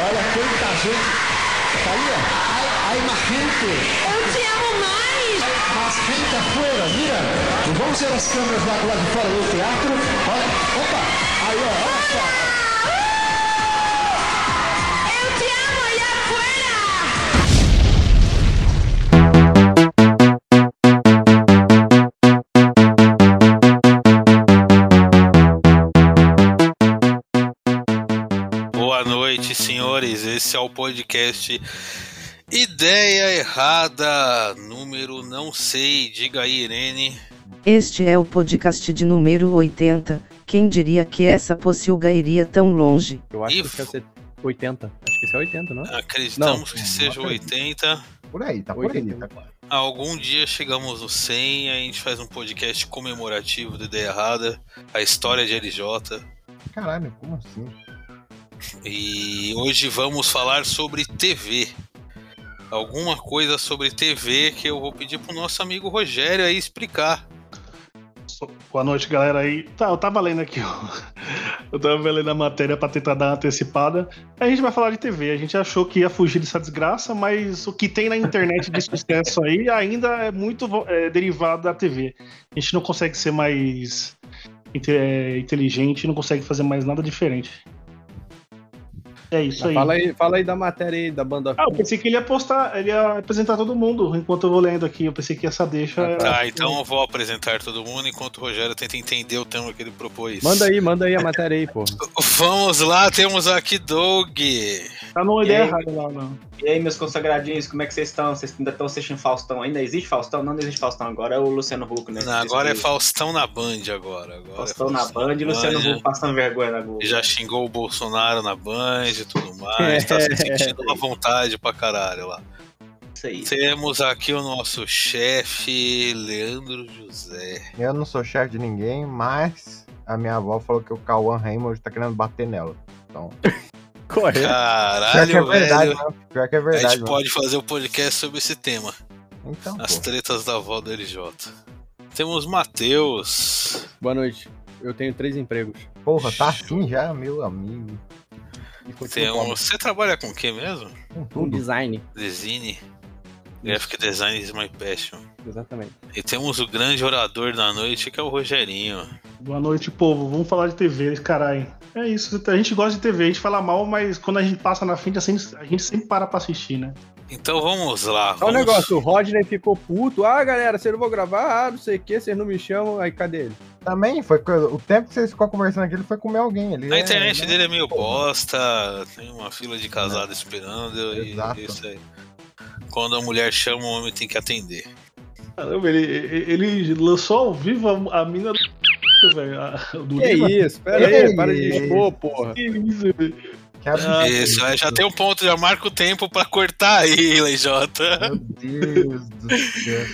Olha quanta gente. Tá aí, ó. Hay, más gente. Eu te amo mais! Más gente afuera, mira. Vamos ver as câmeras lá do lado de fora do teatro. Olha, opa. Aí, ó, olha só. Senhores. Esse é o podcast Ideia Errada, número não sei. Diga aí, Irene. Este é o podcast de número 80. Quem diria que essa pocilga iria tão longe? Eu acho E que esse é 80. Acho que esse é 80, não? Acreditamos Não, que não seja acredito. 80. Por aí, tá por aí. 80. Tá... Algum dia chegamos no 100 e a gente faz um podcast comemorativo do Ideia Errada, a história de LJ. Caralho, como assim? E hoje vamos falar sobre TV. Alguma coisa sobre TV que eu vou pedir pro nosso amigo Rogério aí explicar. Boa noite, galera aí. Tá, eu tava lendo aqui. Eu tava lendo a matéria pra tentar dar uma antecipada. A gente vai falar de TV. A gente achou que ia fugir dessa desgraça, mas o que tem na internet de sucesso aí ainda é muito é, derivado da TV. A gente não consegue ser mais é, inteligente, não consegue fazer mais nada diferente. É isso aí. Fala aí, fala aí da matéria aí, da banda. Ah, eu pensei que ele ia postar, ele ia apresentar todo mundo enquanto eu vou lendo aqui. Eu pensei que essa deixa. era- Tá, então eu vou apresentar todo mundo enquanto o Rogério tenta entender o tema que ele propôs. Manda aí, manda aí a matéria aí, pô. Vamos lá, temos aqui Doug. Tá numa ideia errada lá, não. E aí, meus consagradinhos, como é que vocês estão? Vocês ainda estão assistindo Faustão? Ainda existe Faustão? Não, não existe Faustão, agora é o Luciano Huck, né? Não, agora é Faustão na Band agora. agora Faustão é na Band e Luciano Huck passando vergonha na Globo. Já xingou o Bolsonaro na Band e tudo mais. Tá se sentindo à vontade pra caralho lá. Isso aí. Temos aqui o nosso chefe, Leandro José. Eu não sou chefe de ninguém, mas a minha avó falou que o Cauã Raymond tá querendo bater nela. Então, Correto. pior que é Caralho, verdade, velho. né? Pior que é A verdade, gente mano. pode fazer o podcast sobre esse tema. Então, As pô. tretas da avó do LJ. Temos Matheus. Boa noite. Eu tenho três empregos. Porra, tá assim já, meu amigo. Temos... Você trabalha com o que mesmo? Com Com tudo. design. Design. Graphic design is my passion. Exatamente. E temos o grande orador da noite, que é o Rogerinho. Boa noite, povo. Vamos falar de TV, caralho. É isso, a gente gosta de TV, a gente fala mal, mas quando a gente passa na frente, a gente sempre para pra assistir, né? Então vamos lá. Olha o Vamos... negócio, o Rodney ficou puto. Ah, galera, vocês não vão gravar, ah, não sei o que, vocês não me chamam. Aí cadê ele? Também foi o tempo que vocês ficou conversando aqui, ele foi comer alguém. Ele A é- internet né? dele é meio bosta, tem uma fila de casado esperando e Exato. isso aí. Quando a mulher chama, o homem tem que atender. Caramba, ele, ele lançou ao vivo a, a mina do. velho, a- do Que Lima. isso? Pera aí, Que para de expor, porra. Que isso, velho. Absurdo. Isso, aí já tem um ponto, já marca o tempo pra cortar aí, LJ. Meu Deus do céu.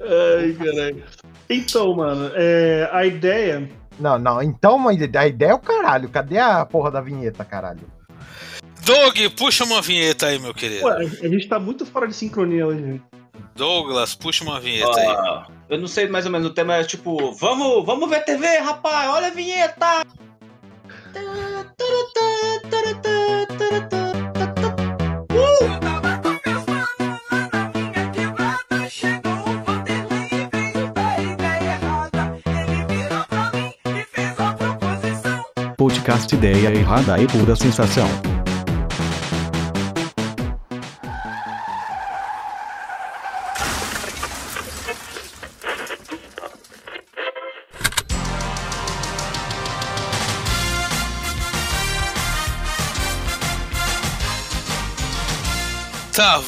Ai, caralho. Então, mano, é, a ideia. Não, não, então mãe, a ideia é o caralho. Cadê a porra da vinheta, caralho? Doug, puxa uma vinheta aí, meu querido. Pô, a gente tá muito fora de sincronia hoje. velho. Douglas, puxa uma vinheta aí. Ó, eu não sei mais ou menos, o tema é tipo, vamos, vamos ver TV, rapaz, olha a vinheta! Podcast Ideia Errada e Pura Sensação.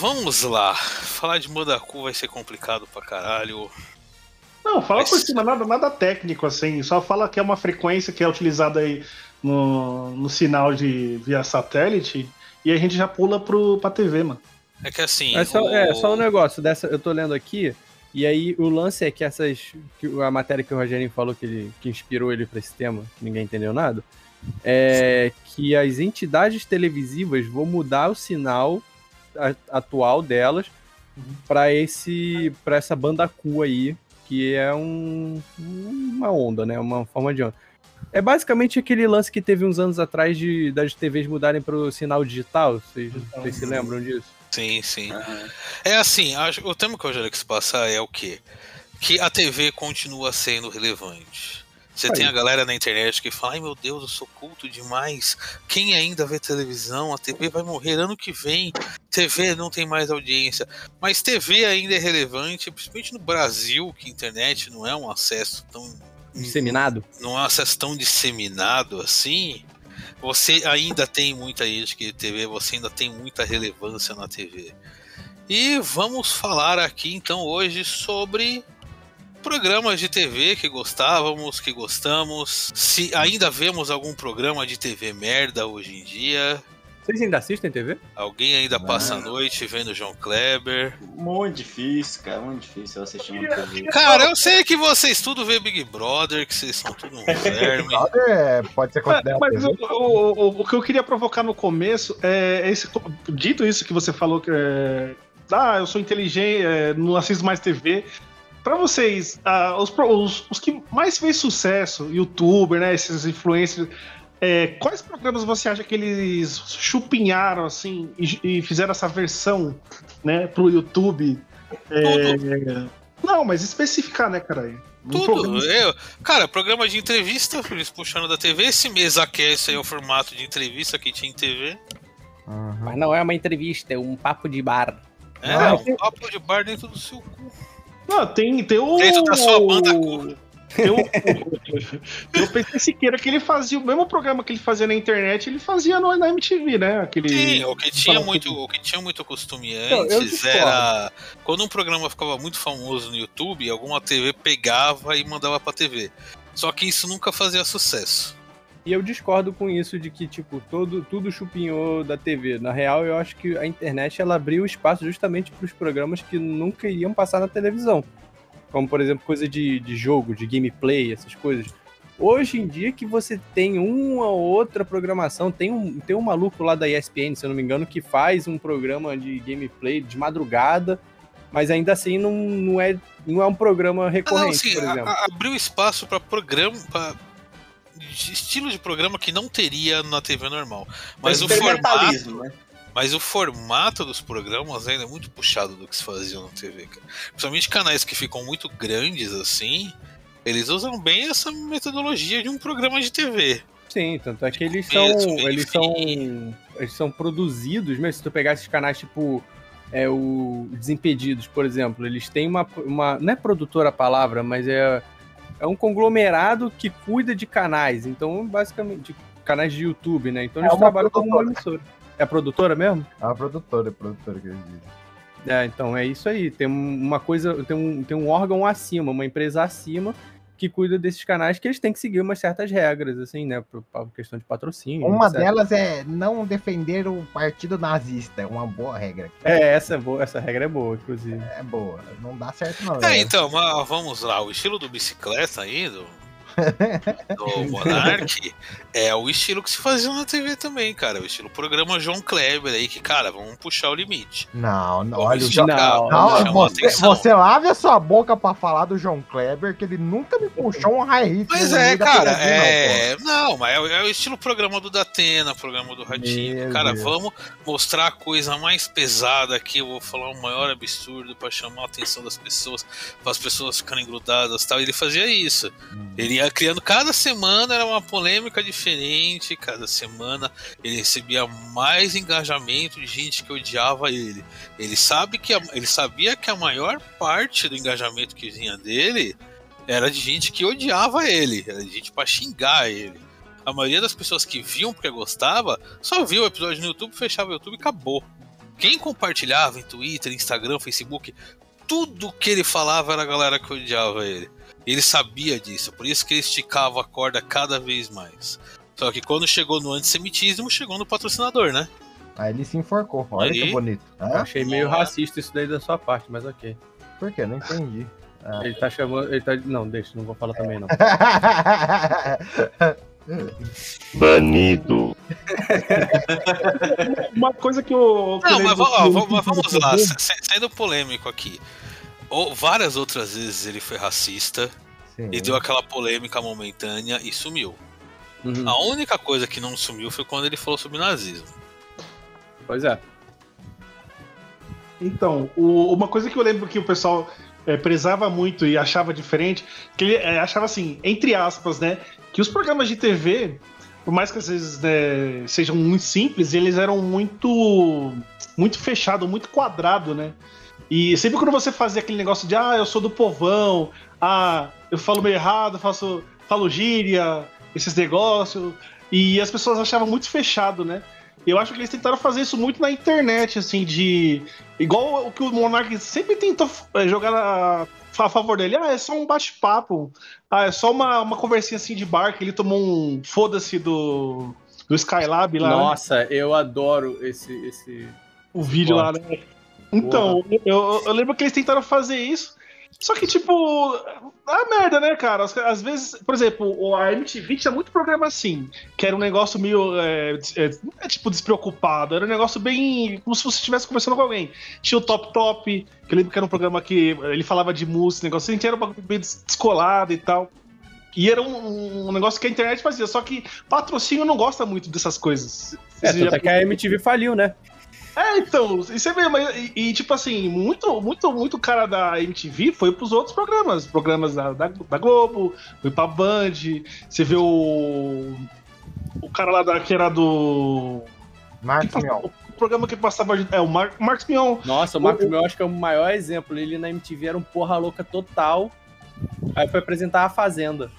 Vamos lá. Falar de Modaku vai ser complicado pra caralho. Não, fala Mas- por cima, nada, nada técnico, assim. Só fala que é uma frequência que é utilizada aí no, no sinal de via satélite. E a gente já pula pro, pra TV, mano. É que assim. É só, o- é só um negócio dessa, eu tô lendo aqui, e aí o lance é que essas. que a matéria que o Rogerinho falou que, ele, que inspirou ele pra esse tema, que ninguém entendeu nada, é que as entidades televisivas vão mudar o sinal atual delas pra esse para essa banda Cu aí, que é um, uma onda, né? Uma forma de onda. É basicamente aquele lance que teve uns anos atrás de das TVs mudarem para o sinal digital. Vocês, vocês se lembram disso? Sim, sim. É assim, o tema que eu já quis passar é o quê? Que a TV continua sendo relevante. Você Aí. tem a galera na internet que fala, ai meu Deus, eu sou culto demais. Quem ainda vê televisão? A TV vai morrer ano que vem. TV não tem mais audiência. Mas TV ainda é relevante, principalmente no Brasil, que a internet não é um acesso tão Disseminado? não é um acesso tão disseminado assim, você ainda tem muita gente que TV, você ainda tem muita relevância na TV. E vamos falar aqui então hoje sobre programas de TV que gostávamos, que gostamos. Se ainda vemos algum programa de TV merda hoje em dia. Vocês ainda assistem TV? Alguém ainda passa a noite vendo João Kleber. Muito difícil, cara, muito difícil eu assistir uma TV. Cara, eu sei que vocês tudo vê Big Brother, que vocês são tudo um verme. Brother é- pode ser considerado Mas TV? o, o- o- o que eu queria provocar no começo é esse. Dito isso que você falou que é, ah, eu sou inteligente, é, não assisto mais TV. Pra vocês, ah, os, os- os que mais fez sucesso, youtuber, né, esses influencers, é, quais programas você acha que eles chupinharam assim e, e fizeram essa versão, né, pro YouTube? É, não, mas especificar, né, caralho? Um Tudo. Eu, cara, programa de entrevista, eles puxando da TV. Esse mesa cast aí é o formato de entrevista que tinha em TV. Uhum. Mas não é uma entrevista, é um papo de bar. É, Ah, um papo de bar dentro do seu cu. Não, tem, tem o. Dentro da sua banda cu. Tem o, tem o PC Siqueira que ele fazia o mesmo programa que ele fazia na internet, ele fazia no, na MTV, né? Aquele. Sim, o que tinha muito, o que tinha muito costume eu antes era quando um programa ficava muito famoso no YouTube, alguma TV pegava e mandava pra TV. Só que isso nunca fazia sucesso. E eu discordo com isso de que, tipo, todo, tudo chupinhou da TV. Na real, eu acho que a internet ela abriu espaço justamente para os programas que nunca iriam passar na televisão. Como, por exemplo, coisa de, de jogo, de gameplay, essas coisas. Hoje em dia que você tem uma ou outra programação, tem um, tem um maluco lá da ESPN, se eu não me engano, que faz um programa de gameplay de madrugada, mas ainda assim não, não, é, não é um programa Ah, não, recorrente, assim, por a- exemplo. a- abriu espaço pra programa. Pra... de Estilo de programa que não teria na TV normal. Mas o formato. Né? Mas o formato dos programas ainda é muito puxado do que se fazia na TV, cara. Principalmente canais que ficam muito grandes assim, eles usam bem essa metodologia de um programa de TV. Sim, tanto é que eles são. Eles são. Eles são produzidos, mesmo se tu pegar esses canais tipo. É o Desimpedidos, por exemplo, eles têm uma, uma. Não é produtora a palavra, mas é. É um conglomerado que cuida de canais. Então, basicamente, de canais de YouTube, né? Então É eles trabalham como uma emissora. É a produtora mesmo? É a produtora, é a produtora que eles dizem. É, então é isso aí. Tem uma coisa, tem um, tem um órgão acima, uma empresa acima que cuida desses canais que eles têm que seguir umas certas regras, assim, né? Por, por questão de patrocínio. Uma etc. delas é não defender o partido nazista. É uma boa regra. É, essa, é boa, essa regra é boa, inclusive. É boa. Não dá certo, não. É, né? então, mas vamos lá, o estilo do bicicleta aí, do, do Monark, é o estilo que se fazia na TV também, cara. O estilo programa João Kleber aí, que, cara, vamos puxar o limite. Não, não, olha o esticar, Não, Não, você, você lave a sua boca pra falar do João Kleber, que ele nunca me puxou um high hit. No é, cara, é. Não, mas é, o- é o estilo programa do Datena, programa do Ratinho. Meu cara, Deus. vamos mostrar a coisa mais pesada aqui. Eu vou falar o maior absurdo pra chamar a atenção das pessoas, para as pessoas ficarem grudadas e tal. Ele fazia isso. Hum. Ele ia criando cada semana era uma polêmica diferente, cada semana ele recebia mais engajamento de gente que odiava ele. Ele sabe que a- ele sabia que a maior parte do engajamento que vinha dele era de gente que odiava ele, era de gente pra xingar ele. A maioria das pessoas que viam porque gostava só viu o episódio no YouTube, fechava o YouTube e acabou. Quem compartilhava em Twitter, Instagram, Facebook, tudo que ele falava era a galera que odiava ele. Ele sabia disso, por isso que ele esticava a corda cada vez mais. Só que quando chegou no antissemitismo, chegou no patrocinador, né? Aí ele se enforcou. Olha Aí. que bonito. Eu Hã? achei meio racista isso daí da sua parte, mas ok. Por quê? Não entendi. Ah. Ele tá chamando. Ele tá. Não, deixa, não vou falar também, não. Banido. Uma coisa que eu. eu Não, mas, ó, vamos, mas vamos lá, saindo polêmico aqui. Ou, várias outras vezes ele foi racista Sim. e deu aquela polêmica momentânea e sumiu. Uhum. A única coisa que não sumiu foi quando ele falou sobre nazismo. Pois é. Então, o- uma coisa que eu lembro que o pessoal é, prezava muito e achava diferente, que ele é, achava assim, entre aspas, né, que os programas de TV, por mais que às vezes né, sejam muito simples, eles eram muito muito fechado, muito quadrado, né? E sempre quando você fazia aquele negócio de ah, eu sou do povão, ah, eu falo meio errado, faço falo gíria, esses negócios, e as pessoas achavam muito fechado, né? Eu acho que eles tentaram fazer isso muito na internet, assim, de. Igual o que o Monark sempre tentou é, jogar na- a favor dele. Ah, é só um bate-papo. Ah, é só uma, uma conversinha assim de bar que ele tomou um foda-se do, do Skylab lá. né? Nossa, eu adoro esse. esse... o vídeo lá, né? Então, eu, eu lembro que eles tentaram fazer isso. Só que, tipo, a merda, né, cara? Às, vezes, por exemplo, a MTV tinha muito programa assim, que era um negócio meio. É, é, é tipo despreocupado, era um negócio bem. como se você estivesse conversando com alguém. Tinha o Top Top, que eu lembro que era um programa que ele falava de música, negócio assim, que era um bagulho bem descolado e tal. E era um, um negócio que a internet fazia, só que patrocínio não gosta muito dessas coisas. É, já- é que a MTV faliu, né? É, então, e você vê, mas, e, e, tipo assim, muito, muito, muito cara da MTV foi pros outros programas, programas da, da, da Globo, foi pra Band, você vê o. O cara lá da, que era do. Marcos que Mion. O programa que passava. É, o Mar, Marcos Mion. Nossa, o Marcos Mion acho que é o maior exemplo. Ele na MTV era um porra louca total. Aí foi apresentar a Fazenda.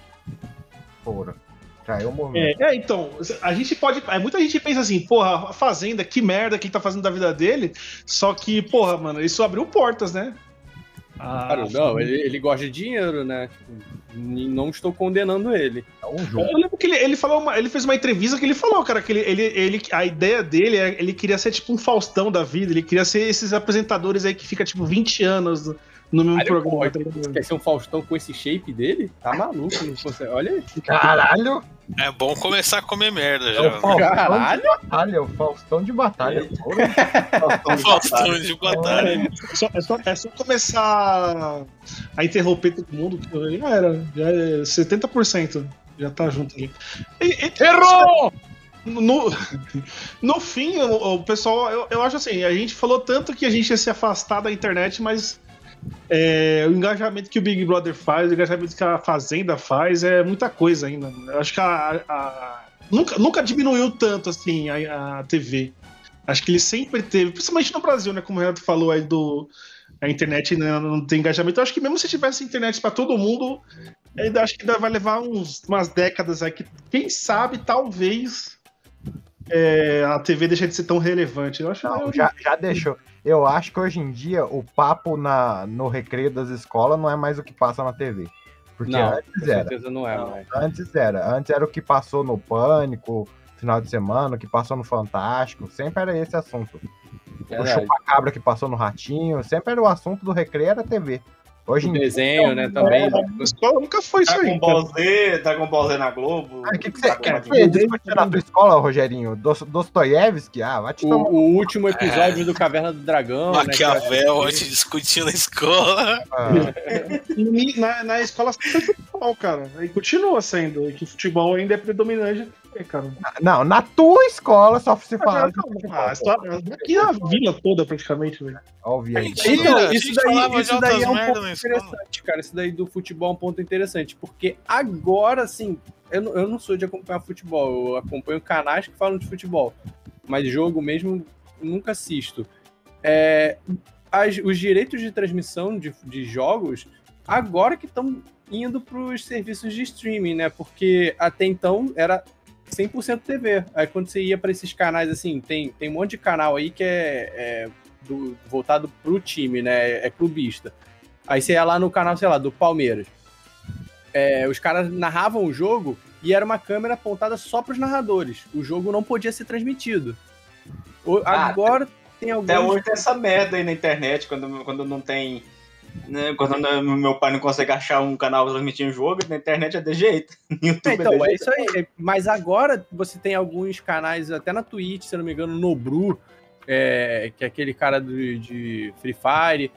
Porra. Traiu o movimento. É, é, então, a gente pode. é, Muita gente pensa assim, porra, a Fazenda, que merda que ele tá fazendo da vida dele. Só que, porra, mano, isso abriu portas, né? Ah, Claro, não, ele, ele gosta de dinheiro, né? Não estou condenando ele. É um jogo. Eu lembro que ele, ele falou uma- ele fez uma entrevista que ele falou, cara, que ele, ele, ele- a ideia dele é ele queria ser tipo um Faustão da vida, ele queria ser esses apresentadores aí que fica tipo 20 anos no, no mesmo Olha, programa. ser um Faustão com esse shape dele? Tá maluco, não consegue. Olha aí. Caralho! É bom começar a comer merda É o já. Faustão Caralho. de batalha, o Faustão de batalha. Porra. Faustão de batalha. É só, é, só, é só começar a interromper todo mundo, já era, já é 70%. Já tá junto ali. E- e- Errou! No, no fim, o, o pessoal, eu, eu acho assim, a gente falou tanto que a gente ia se afastar da internet, mas é, o engajamento que o Big Brother faz, o engajamento que a Fazenda faz, é muita coisa ainda. Eu acho que a, a- nunca, nunca diminuiu tanto assim a, a TV. Acho que ele sempre teve, principalmente no Brasil, né? Como o Renato falou aí do. A internet né, não tem engajamento. Eu acho que mesmo se tivesse internet para todo mundo, ainda acho que ainda vai levar uns, umas décadas aí. Que, quem sabe, talvez é, a TV deixe de ser tão relevante. Eu acho Não, eu- já, já deixou. Eu acho que hoje em dia o papo na, no recreio das escolas não é mais o que passa na TV. Porque Não, com antes era. certeza não é, mais. Antes era. Antes era o que passou no Pânico, final de semana, o que passou no Fantástico. Sempre era esse assunto. O Verdade. chupacabra que passou no Ratinho. Sempre era o assunto do recreio, era TV. Hoje O em dia. desenho, né, também. A escola nunca foi isso aí. Dragon Ball Z, Dragon Ball Z na Globo. Ah, O que, que você quer ver escola, Rogerinho? Dos, Dostoiévski? Ah, vai te O, tomar. o último episódio do Caverna do Dragão. né, Maquiavel, a gente discutiu na escola. Ah, Na, na escola sempre foi futebol, cara. E continua sendo. E que futebol ainda é predominante, cara. Não, na tua escola só se fala. Ah, a história- aqui a vila toda, praticamente, velho. Ó, o Vieira. Então, isso daí, isso daí é um ponto na interessante, cara. Isso daí do futebol é um ponto interessante. Porque agora, assim, eu, não- eu não sou de acompanhar futebol. Eu acompanho canais que falam de futebol. Mas jogo mesmo, nunca assisto. É, as- os direitos de transmissão de, de jogos, agora que estão indo para os serviços de streaming, né? Porque até então era 100% TV. Aí quando você ia para esses canais, assim, tem, tem um monte de canal aí que é, é do- voltado pro time, né? É clubista. Aí você ia lá no canal, sei lá, do Palmeiras. É, os caras narravam o jogo e era uma câmera apontada só pros narradores. O jogo não podia ser transmitido. O- Ah, agora tem alguns... Até hoje tem essa merda aí na internet, quando, quando não tem. Né, quando meu pai não consegue achar um canal transmitindo jogo, na internet é de jeito. É, YouTube então, é de é jeito. isso aí. Mas agora você tem alguns canais, até na Twitch, se não me engano, no Bru, é, que é aquele cara do, de Free Fire.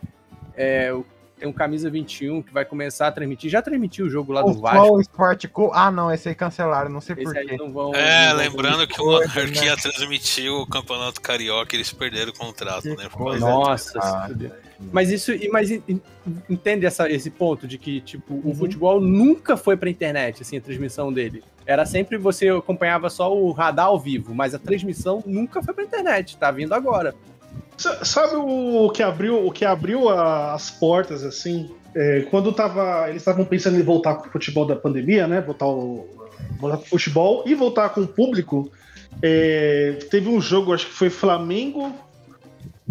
é, o- tem um Camisa 21 que vai começar a transmitir. Já transmitiu o jogo lá do O Vasco. Flow Sport Co... Ah, não, esse aí cancelaram, não sei Esse porquê. aí não vão. É, não vão- lembrando que o Monark né? ia transmitir o Campeonato Carioca eles perderam o contrato, Que né? Nossa, Ah. Mas isso, mas en- en- entende essa, esse ponto de que, tipo, Uhum. o futebol nunca foi pra internet, assim, a transmissão dele. Era sempre você acompanhava só o radar ao vivo, mas a transmissão nunca foi pra internet, tá vindo agora. Sa- Sabe o que abriu, o que abriu a- as portas, assim? É, quando tava, eles estavam pensando em voltar com o futebol da pandemia, né? Voltar, o, voltar futebol e voltar com o público. é, teve um jogo, acho que foi Flamengo.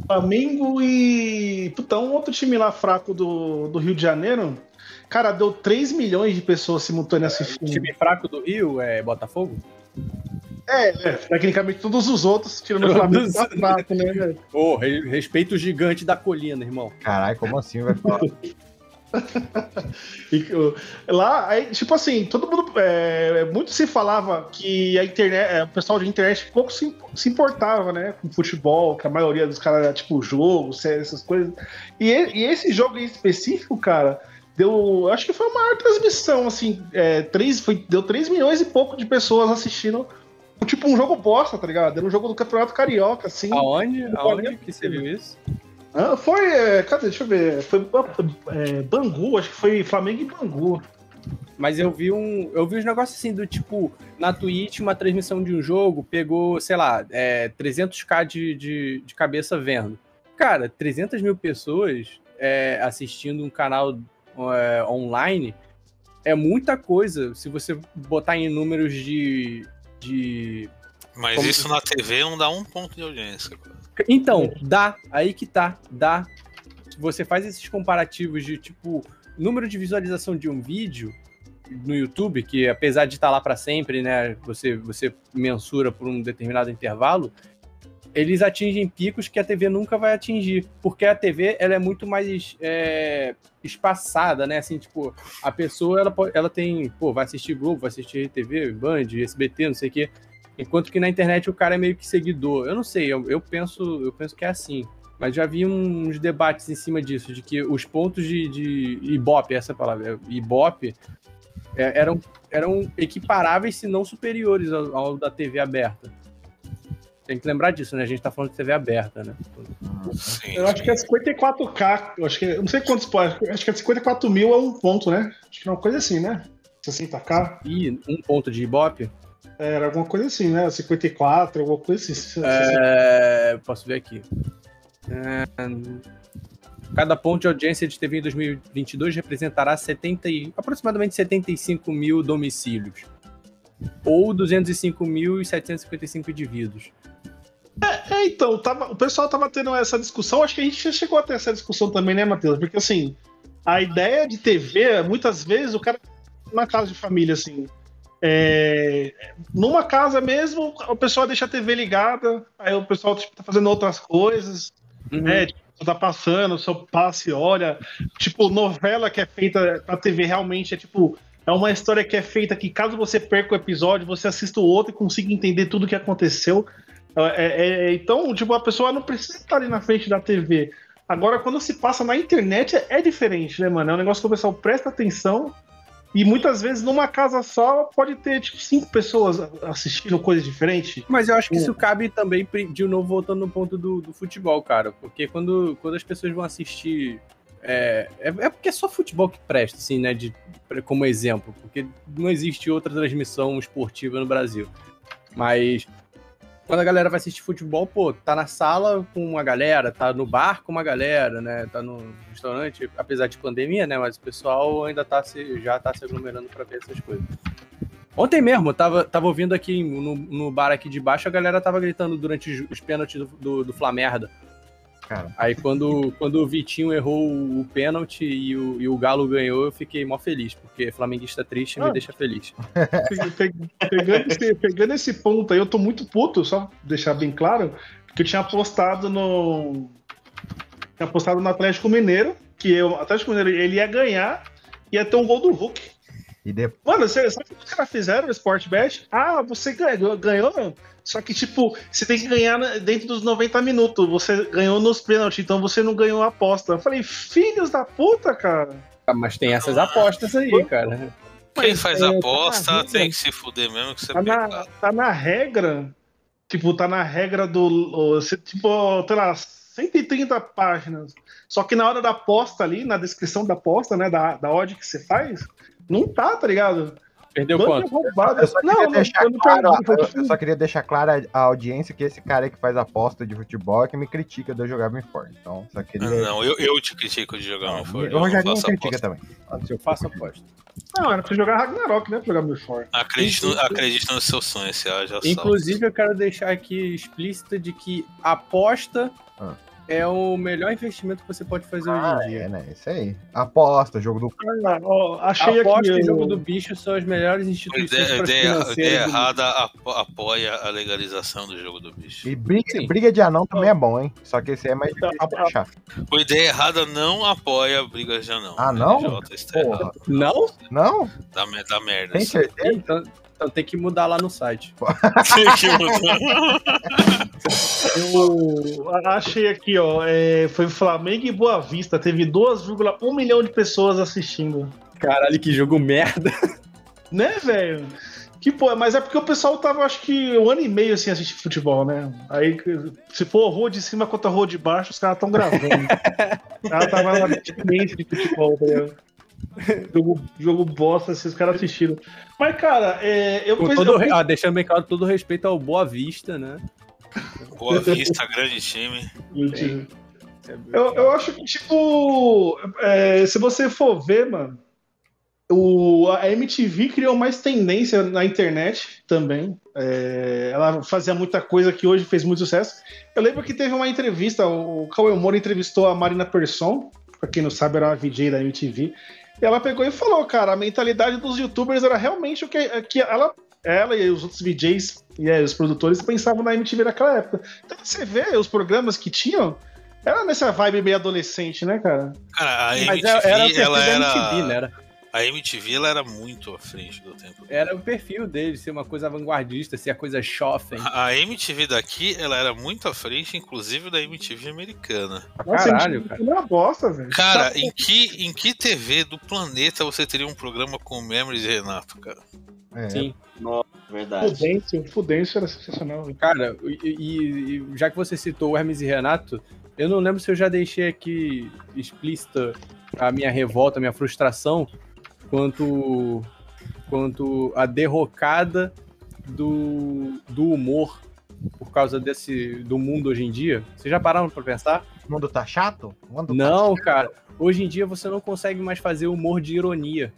Flamengo e. Puta, um outro time lá fraco do, do Rio de Janeiro. Cara, deu 3 milhões de pessoas simultâneas O assistindo. time fraco do Rio é Botafogo? É, é, tecnicamente todos os outros, tirando o Flamengo, tá fraco, né? Ô, re- respeita o gigante da colina, irmão. Caralho, como assim, vai falar? Lá, aí, tipo assim, todo mundo. é, muito se falava que a internet, é, o pessoal de internet pouco se, se importava, né? Com futebol, que a maioria dos caras era tipo jogo, essas coisas. E, e- esse jogo em específico, cara, deu. Acho que foi a maior transmissão, assim. É, três, foi, deu 3 milhões e pouco de pessoas assistindo. Tipo um jogo bosta, tá ligado? Era um jogo do Campeonato Carioca, assim. Aonde? Aonde que você viu isso? Ah, foi. é, cadê? Deixa eu ver. Foi é, Bangu, acho que foi Flamengo e Bangu. Mas eu vi um. Eu vi uns negócios assim do tipo, na Twitch, uma transmissão de um jogo, pegou, sei lá, é, 300k de, de, de cabeça vendo. Cara, 300 mil pessoas é, assistindo um canal é, online é muita coisa se você botar em números de. de... Mas Como- isso na TV não dá um ponto de audiência. cara. Então, dá, aí que tá, dá. Você faz esses comparativos de tipo, número de visualização de um vídeo no YouTube, que apesar de estar lá para sempre, né, você, você mensura por um determinado intervalo, eles atingem picos que a TV nunca vai atingir, porque a TV ela é muito mais é, espaçada, né, assim, tipo, a pessoa ela, ela tem, pô, vai assistir Globo, vai assistir RTV, Band, SBT, não sei o quê, enquanto que na internet o cara é meio que seguidor. Eu não sei, eu, eu penso, eu penso que é assim. Mas já vi uns debates em cima disso, de que os pontos de, de Ibope, essa é a palavra, Ibope, é, eram, eram equiparáveis, se não superiores ao, ao da TV aberta. Tem que lembrar disso, né? A gente tá falando de TV aberta, né? Sim, Eu acho que é 54k. Eu acho que eu não sei quantos pode. Acho que é 54 mil é um ponto, né? Acho que é uma coisa assim, né? 60k. E um ponto de Ibope, Era alguma coisa assim, né? 54, alguma coisa assim. é, posso ver aqui. É, cada ponto de audiência de TV em 2022 representará 70, e- aproximadamente 75 mil domicílios. Ou 205.755 indivíduos. É, então, tava, o pessoal tava tendo essa discussão, acho que a gente já chegou a ter essa discussão também, né, Matheus? Porque assim, a ideia de TV, muitas vezes, o cara na casa de família, assim. É, numa casa mesmo, o pessoal deixa a TV ligada, aí o pessoal tipo, tá fazendo outras coisas, né? Tipo, tá passando, só passa e olha. Tipo, novela que é feita pra TV realmente é tipo. É uma história que é feita que, caso você perca o episódio, você assista o outro e consiga entender tudo o que aconteceu. É, é- então, tipo, a pessoa não precisa estar ali na frente da TV. Agora, quando se passa na internet, é, é diferente, né, mano? É um negócio que o pessoal presta atenção e muitas vezes numa casa só pode ter, tipo, cinco pessoas assistindo coisas diferentes. Mas eu acho que isso cabe também, de novo, voltando no ponto do, do futebol, cara. Porque quando, quando as pessoas vão assistir. É, é, é porque é só futebol que presta, assim, né? De, como exemplo. Porque não existe outra transmissão esportiva no Brasil. Mas quando a galera vai assistir futebol, pô, tá na sala com uma galera, tá no bar com uma galera, né? Tá no restaurante, apesar de pandemia, né? Mas o pessoal ainda tá se, já tá se aglomerando pra ver essas coisas. Ontem mesmo, tava, tava ouvindo aqui no, no bar aqui de baixo, a galera tava gritando durante os- os pênaltis do, do, do Flamerda. Cara. Aí quando, quando o Vitinho errou o, pênalti e o, e o Galo ganhou, eu fiquei mó feliz, porque flamenguista triste me Ah. deixa feliz. Pe- pe- Pegando esse, pegando esse ponto aí, eu tô muito puto, só deixar bem claro, que eu tinha apostado no. Tinha apostado no Atlético Mineiro, que eu- o Atlético Mineiro ele ia ganhar, ia ter um gol do Hulk. E depois. Mano, você, sabe o que os caras fizeram no Sportbet? Ah, você ganhou, ganhou, só que, tipo, você tem que ganhar na- dentro dos 90 minutos. Você ganhou nos pênaltis, então você não ganhou a aposta. Eu falei, filhos da puta, cara. Ah, Mas tem essas apostas aí, cara. Quem Mas, faz é, tá aposta na tem que se fuder mesmo que você Tá na, pecado. tá na regra. Tipo, tá na regra do. Tipo, sei lá, 130 páginas. Só que na hora da aposta ali, na descrição da aposta, né? Da, da odd que você faz, não tá, tá ligado? Perdeu quanto? é roubado. Eu só queria Não, não, deixar não claro, foi eu- eu só queria deixar claro a, audiência que esse cara aí que faz aposta de futebol é que me critica de eu jogar bem forte. Então, só queria. Não, eu, eu te critico de jogar Não, no Ford. o Rogerinho critica também. Se eu faço aposta. Não, era pra jogar Ragnarok, né? Pra jogar Milford. Acredite, no, acredite nos seus sonhos, você haja Inclusive, eu quero deixar aqui explícita de que aposta Ah. É o melhor investimento que você pode fazer Ah, hoje em dia. é, né? Isso aí. Aposta, jogo do. Ah, ó, achei Aposta aqui. e o- jogo do bicho são as melhores instituições Ideia, ideia, ideia errada apo- apoia a legalização do jogo do bicho. E briga, briga de anão também é bom, hein? Só que esse aí é mais Então, difícil de a- a- achar. O ideia errada não apoia brigas de anão. Ah, não? Errado. Porra. Não? Não? Dá, me- dá merda. Tem certeza? Então, então tem que mudar lá no site. Tem que mudar. Eu achei aqui, ó. é, foi Flamengo e Boa Vista. Teve 2,1 milhão de pessoas assistindo. Caralho, que jogo merda. Né, velho? Que pô, mas é porque o pessoal tava, acho que, um ano e meio sem assistir futebol, né? Aí, se for rua de cima contra rua de baixo, os caras tão gravando. o cara tava na experiência de futebol, velho. Jogo, jogo bosta, assim, os caras assistiram. Mas, cara, é, eu pensei. todo, eu ah, deixando bem claro todo o respeito ao Boa Vista, né? Boa Vista, grande time. pensei- Eu, eu acho que, tipo, é, se você for ver, mano, o, a MTV criou mais tendência na internet também. É, ela fazia muita coisa que hoje fez muito sucesso. Eu lembro que teve uma entrevista, o Cauê Moura entrevistou a Marina Persson, pra quem não sabe, era uma VJ da MTV. E ela pegou e falou, cara, a mentalidade dos youtubers era realmente o que, que ela, ela e os outros VJs e é, os produtores pensavam na MTV naquela época. Então você vê os programas que tinham, era nessa vibe meio adolescente, né, cara? Cara, a Mas MTV, era, era perfil ela da era. MTV, né? Era, A MTV ela era muito à frente do tempo. era o perfil dele, ser uma coisa vanguardista, ser a coisa shopping. A MTV daqui, ela era muito à frente, inclusive da MTV americana. Nossa, Caralho, MTV cara. era uma bosta, velho. Cara, em que, em que TV do planeta você teria um programa com o Memories e Renato, cara? É. Sim. Verdade. Fudêncio, Fudêncio era sensacional. velho. Cara, e, e- e já que você citou o Hermes e Renato, eu não lembro se eu já deixei aqui explícita a minha revolta, a minha frustração quanto, quanto a derrocada do, do humor por causa desse do mundo hoje em dia. Vocês já pararam pra pensar? O mundo tá chato? Mundo tá Não, cara. Hoje em dia você não consegue mais fazer humor de ironia.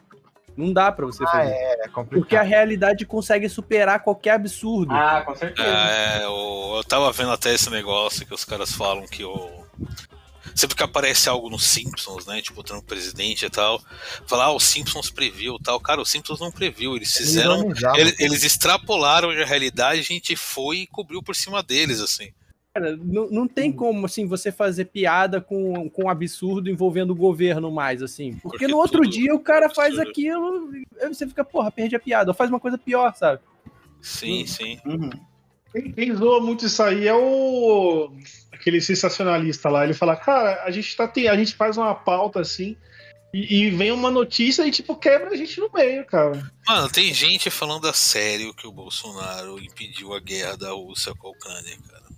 Não dá pra você Ah, fazer. é, é complicado. Porque a realidade consegue superar qualquer absurdo. Ah, com certeza. É, eu, eu tava vendo até esse negócio que os caras falam que o. Sempre que aparece algo nos Simpsons, né? Tipo, o Trump presidente e tal, falar, ah, os Simpsons previu e tal. Cara, os Simpsons não previu, eles fizeram. Eles, eles extrapolaram a realidade, a gente foi e cobriu por cima deles, assim. Cara, não, não tem como, assim, você fazer piada com, com um absurdo envolvendo o governo mais, assim. Porque, Porque no outro tudo- dia o cara faz absurdo. aquilo e você fica, porra, perde a piada. Ou faz uma coisa pior, sabe? Sim, sim. Uhum. Quem, quem zoa muito isso aí é o. aquele sensacionalista lá. Ele fala, cara, a gente, tá, tem, a gente faz uma pauta assim. E, e vem uma notícia e, tipo, quebra a gente no meio, cara. Mano, tem gente falando a sério que o Bolsonaro impediu a guerra da Rússia com a Ucrânia, cara.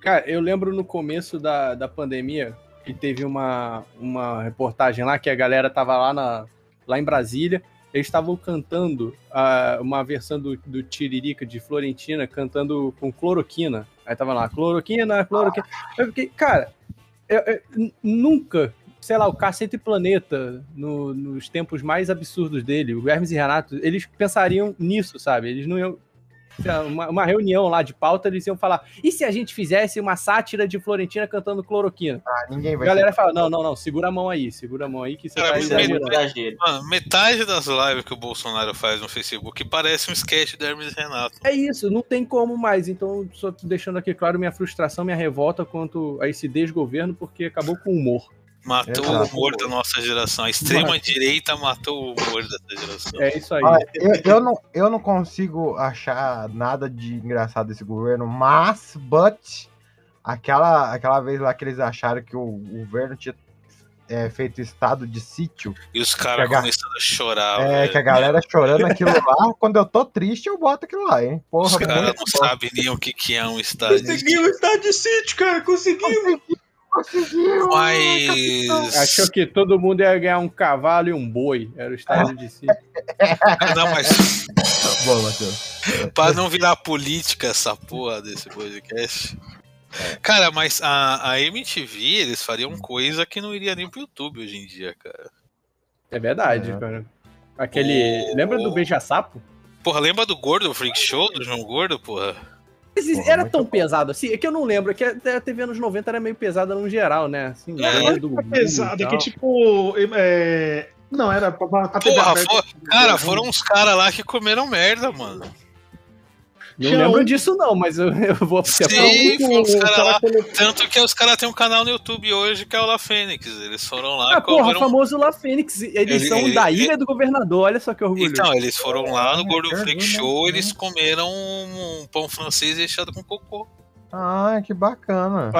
Cara, eu lembro no começo da, da pandemia que teve uma, uma reportagem lá que a galera tava lá, na, lá em Brasília. Eles estavam cantando ah, uma versão do, do Tiririca de Florentina, cantando com cloroquina. Aí tava lá, cloroquina, cloroquina. Eu fiquei, cara, eu- eu nunca, sei lá, o Cacete Planeta, no- nos tempos mais absurdos dele, o Hermes e Renato, eles pensariam nisso, sabe? Eles não iam. Uma, uma reunião lá de pauta, eles iam falar: e se a gente fizesse uma sátira de Florentina cantando cloroquina? Ah, ninguém A vai galera fala: não, não, não, segura a mão aí, segura a mão aí que você Cara, tá. Exagero. Mano, metade das lives que o Bolsonaro faz no Facebook parece um sketch do Hermes e Renato. É isso, não tem como mais. Então, só tô deixando aqui claro minha frustração, minha revolta quanto a esse desgoverno, porque acabou com o humor. Matou Exato. o humor da nossa geração. A extrema direita matou o humor dessa geração. É isso aí. Olha, eu, eu não, eu não consigo achar nada de engraçado desse governo, mas, but, aquela, aquela vez lá que eles acharam que o governo tinha é, feito estado de sítio, E os caras começaram a chorar, é, velho. que a galera chorando aquilo lá, quando eu tô triste eu boto aquilo lá, hein? Porra, Os caras não sabem nem o que, que é um estádio. Conseguimos estar de sítio, cara, conseguimos. Conseguiu! Mas. Achou que todo mundo ia ganhar um cavalo e um boi. Era o estádio de si. Não, mas Boa, Matheus. pra não virar política essa porra desse podcast. Cara, mas a, a MTV, eles fariam coisa que não iria nem pro YouTube hoje em dia, cara. É verdade, É. cara. Aquele. O- Lembra do Beija-Sapo? Porra, lembra do Gordo, o Freak Show do João Gordo, porra? Era tão bom. pesado assim, é que eu não lembro, é que a TV anos 90 era meio pesada no geral, né? Assim, É, do É e é que tipo. é, Não, era pra, pra TV Porra, aberta. fo- cara, foram uns caras lá que comeram merda, mano. Não lembro um- disso não, mas eu, eu vou Sim, separar. foram os o cara lá. colo- Tanto que os caras têm um canal no YouTube hoje que é o La Fênix. Eles foram lá Ah, porra, comeram. famoso La Fênix, edição Ele- ele- da ele- Ilha do Governador, olha só que orgulho. Então, eles foram lá no Gordo É, Freak Show, é. eles comeram um pão francês recheado com cocô. Ah, que bacana.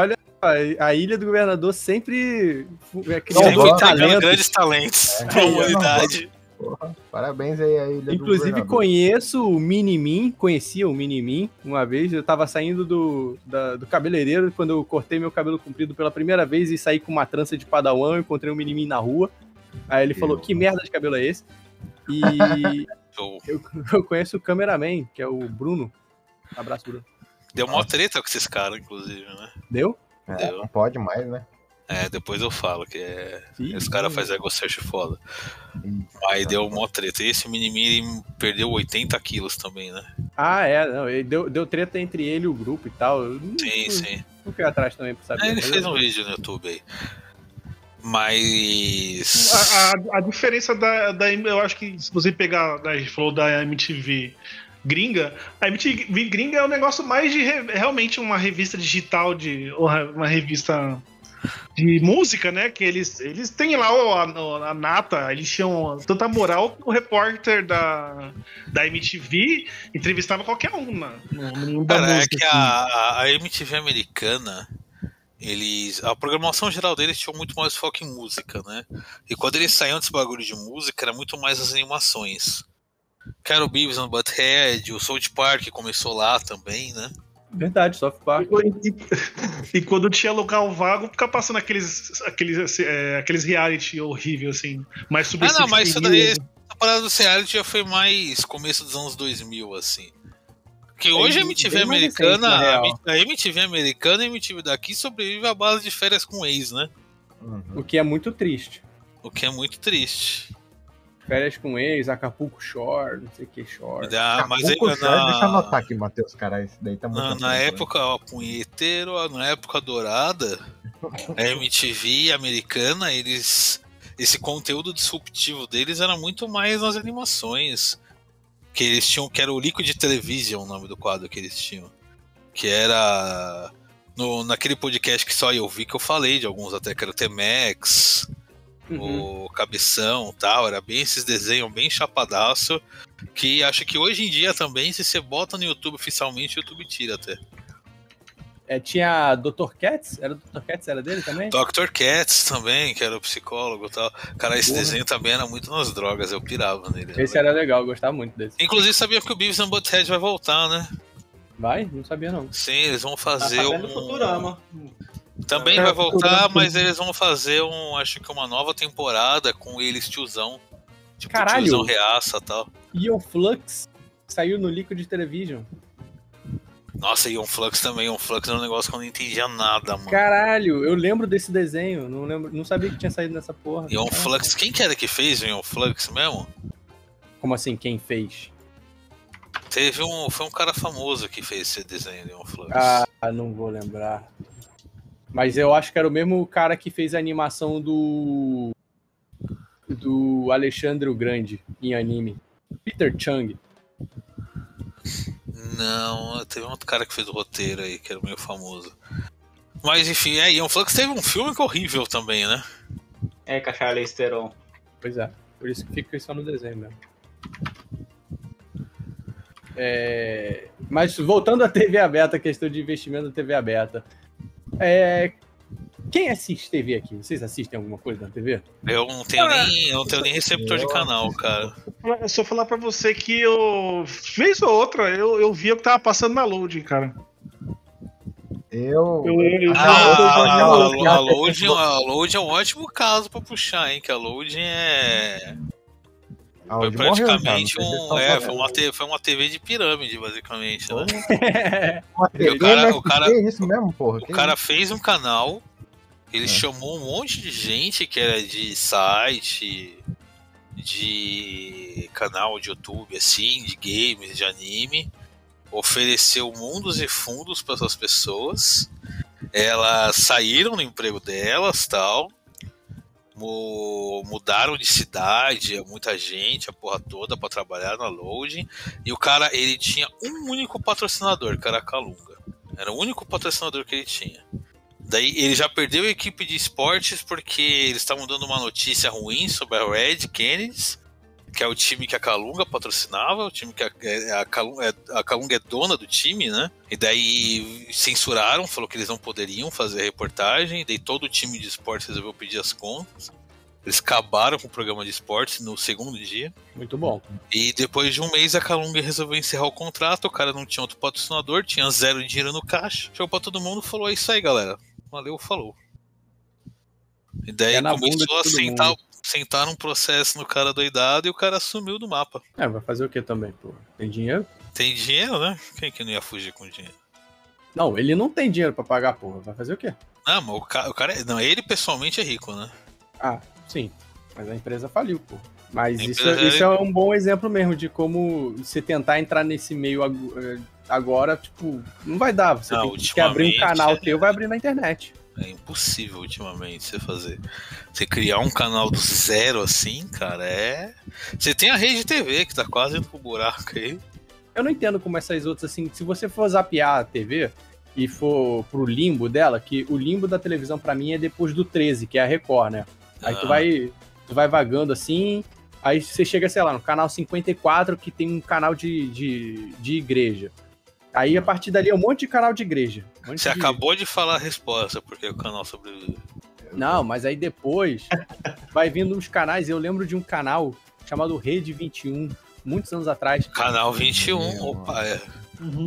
a, a Ilha do Governador sempre é, criando Sempre talentos. grandes talentos É, pra humanidade. Porra, parabéns aí a ilha do Inclusive conheço o Minimin, conhecia o Minimin uma vez, eu tava saindo do, da- do cabeleireiro quando eu cortei meu cabelo comprido pela primeira vez e saí com uma trança de padawan, eu encontrei o Minimin na rua. Aí ele falou, Eu- que merda de cabelo é esse? E Eu- eu, eu conheço o cameraman, que é o Bruno. Abraço, Bruno. Deu mó treta com esses caras, inclusive, né? Deu? É, Deu. não pode mais, né? É, depois eu falo que é. Ih, Esse cara faz ego search foda. Aí deu mó treta. E esse Minimi ele perdeu 80 quilos também, né? Ah, é, não, ele deu, deu treta entre ele e o grupo e tal. Eu não, Sim, não, sim. não fui atrás também pra saber. É, ele fez um vídeo no YouTube aí. Mas. A, a- a diferença da, da. Eu acho que se você pegar. né, A gente falou da MTV gringa. A MTV gringa é um negócio mais de. re- realmente uma revista digital, de uma revista de música, né? Que eles, eles têm lá o- a, a nata, eles tinham tanta moral que o repórter da, da MTV entrevistava qualquer um na, no, Cara, é música. que assim. a, a MTV americana, eles. A programação geral deles tinha muito mais foco em música, né? E quando eles saíam desse bagulho de música, era muito mais as animações. O Beavis and Butthead, o South Park começou lá também, né? Verdade, Soft Park. E, e quando tinha local vago, ficar passando aqueles, aqueles, é, aqueles reality horrível, assim, mais Ah, não, mas isso daí, essa parada do reality já foi mais começo dos anos 2000, assim. Porque hoje a MTV recente, americana, a. M- a MTV americana e a MTV daqui sobrevive à base de férias com ex, né? Uhum. O que é muito triste. O que é muito triste. Férias com ex, Acapulco Shore, não sei o que Shore. Ah, mas aí, Acapulco Shore, Deixa eu na, anotar aqui, Matheus, cara. Isso daí tá muito. na, na né? época ó, punheteiro, ó, na época dourada, a MTV americana, eles. Esse conteúdo disruptivo deles era muito mais nas animações. Que eles tinham, que era o Liquid Television, o nome do quadro que eles tinham. Que era. No, naquele podcast que só eu vi que eu falei de alguns até, que era o T-Max, Uhum. o Cabeção tal, era bem esses desenhos bem chapadaço, que acho que hoje em dia também, se você bota no YouTube oficialmente, o YouTube tira até. É, tinha Dr. Cats? Era o Dr. Cats? Era dele também? Dr. Cats também, que era o psicólogo e tal. Cara, esse Porra. desenho também era muito nas drogas, eu pirava nele. Esse era legal, eu gostava muito desse. Inclusive sabia que o Beavis and Butthead vai voltar, né? Vai? Não sabia não. Sim, eles vão Tá fazer fazendo um... Futurama. Também É, vai voltar, mas eles vão fazer um, acho que uma nova temporada com eles tiozão. Tipo, Caralho. tiozão reaça e tal. Ion Flux saiu no Liquid Television. Nossa, Ion Flux também. Ion Flux era um negócio que eu não entendia nada, mano. Caralho, eu lembro desse desenho. Não, lembro, não sabia que tinha saído nessa porra. Ion Flux, quem que era que fez o Ion Flux mesmo? Como assim, quem fez? Teve um. Foi um cara famoso que fez esse desenho de Ion Flux. Ah, não vou lembrar. Mas eu acho que era o mesmo cara que fez a animação do. Do Alexandre o Grande em anime. Peter Chung. Não, teve um outro cara que fez o roteiro aí, que era meio famoso. Mas enfim, é, Ion Flux teve um filme que é horrível também, né? É, com a Charlize Theron. Pois é, por isso que fica só no desenho mesmo. É, mas voltando à TV aberta, a questão de investimento na TV aberta. É, quem assiste TV aqui? Vocês assistem alguma coisa na TV? Eu não tenho nem, eu não tenho nem receptor de canal, cara. É só falar pra você que eu. Vez ou outra, eu, eu via o que tava passando na loading, cara. Eu. Eu, eu, Ah, a, a, a Loading, a Loading é um ótimo caso pra puxar, hein? Que a Loading é. Ah, Foi morreu, praticamente se um. vocês É, foi uma, te- foi uma TV de pirâmide, basicamente. Né? Porque o TV, cara- né? o cara- Que isso mesmo, porra. O cara fez um canal, ele É. chamou um monte de gente que era de site, de canal de YouTube, assim, de games, de anime, ofereceu mundos e fundos para essas pessoas. Elas saíram do emprego delas, tal, mudaram de cidade, muita gente, a porra toda para trabalhar na loading. E o cara, ele tinha um único patrocinador, que era o único patrocinador que ele tinha. Daí ele já perdeu a equipe de esportes porque eles estavam dando uma notícia ruim sobre a Red Kennedys, que é o time que a Calunga patrocinava, o time que a, é- a, Calunga, é- a Calunga é dona do time, né? E daí censuraram, falou que eles não poderiam fazer a reportagem, daí todo o time de esportes resolveu pedir as contas. Eles acabaram com o programa de esportes no segundo dia. Muito bom. E depois de um mês a Calunga resolveu encerrar o contrato, o cara não tinha outro patrocinador, tinha zero dinheiro no caixa. Chegou pra todo mundo e falou: é isso aí, galera. Valeu, falou. E daí É começou a sentar, mundo. Sentar um processo no cara doidado e o cara sumiu do mapa. É, vai fazer o que também, pô? Tem dinheiro? Tem dinheiro, né? Quem que não ia fugir com dinheiro? Não, ele não tem dinheiro pra pagar, porra. Vai fazer o quê? Não, mas o cara, o cara é- não, ele pessoalmente é rico, né? Ah, sim. Mas a empresa faliu, pô. Mas isso, empresa- isso é um bom exemplo mesmo de como você tentar entrar nesse meio eh, agora, tipo, não vai dar. Você Não, tem que abrir um canal é- teu, vai abrir na internet. É impossível ultimamente você fazer. Você criar um canal do zero assim, cara, é. Você tem a rede TV que tá quase indo pro buraco aí. Eu não entendo como essas outras, assim, se você for zapear a TV e for pro limbo dela, que o limbo da televisão pra mim é depois do 13, que é a Record, né? Aí tu Ah. vai, tu vai vagando assim, aí você chega, sei lá, no canal 54, que tem um canal de, de, de igreja. Aí a partir dali é um monte de canal de igreja. Um Você de- acabou de falar a resposta, porque o canal sobrevive. Não, mas aí depois vai vindo uns canais. Eu lembro de um canal chamado Rede 21, muitos anos atrás. Canal 21, opa, é.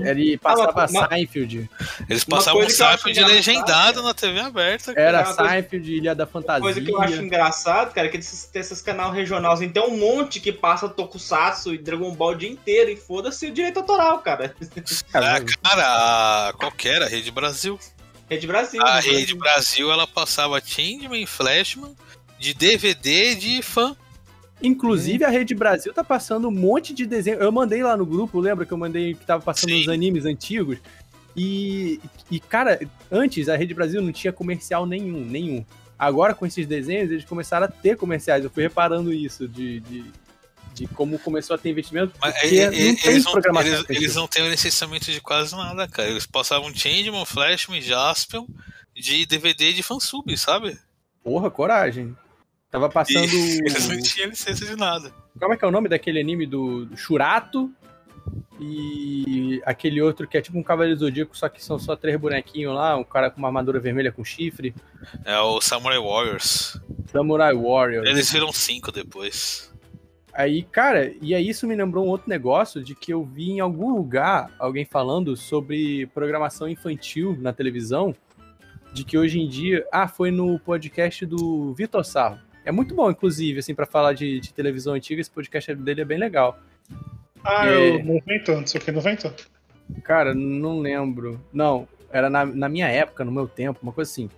Ele passava Ah, mas- Seinfeld. Eles Uma passavam um engraçado, legendado na TV aberta. cara. Era uma Seinfeld, Ilha da Fantasia. Coisa que eu acho engraçado, cara, é que esses, tem esses canal regionais, tem um monte que passa Tokusatsu e Dragon Ball o dia inteiro e foda-se o direito autoral, cara. Ah, cara, a- qual que era? A Rede Brasil. Rede Brasil. A né? Rede Brasil, ela passava Changeman, Flashman, de DVD de fã. Inclusive, a Rede Brasil tá passando um monte de desenho. Eu mandei lá no grupo, lembra que eu mandei que tava passando Sim. os animes antigos? E, e, cara, antes a Rede Brasil não tinha comercial nenhum, nenhum. Agora, com esses desenhos, eles começaram a ter comerciais. Eu fui reparando isso, de, de, de como começou a ter investimento. Mas e- e- não tem eles, não, programação eles, eles não têm licenciamento de quase nada, cara. Eles passavam Changeman, Flashman, Jaspion de DVD de fansub, sabe? Porra, coragem. Tava E passando. eles não tinham licença de nada. Como é que é o nome daquele anime do, do Churato? E aquele outro que é tipo um Cavaleiro Zodíaco, só que são só três bonequinhos lá, um cara com uma armadura vermelha com chifre. É o Samurai Warriors. Samurai Warrior. Eles viram cinco depois. Aí, cara, e aí isso me lembrou um outro negócio de que eu vi em algum lugar alguém falando sobre programação infantil na televisão, de que hoje em dia, ah, foi no podcast do Vitor Sarro. É muito bom, inclusive, assim, pra falar de, de televisão antiga, esse podcast dele é bem legal. Ah, É. eu não vem tanto, isso aqui não vem tanto. Cara, não lembro. Não, era na, na minha época, no meu tempo, uma coisa assim.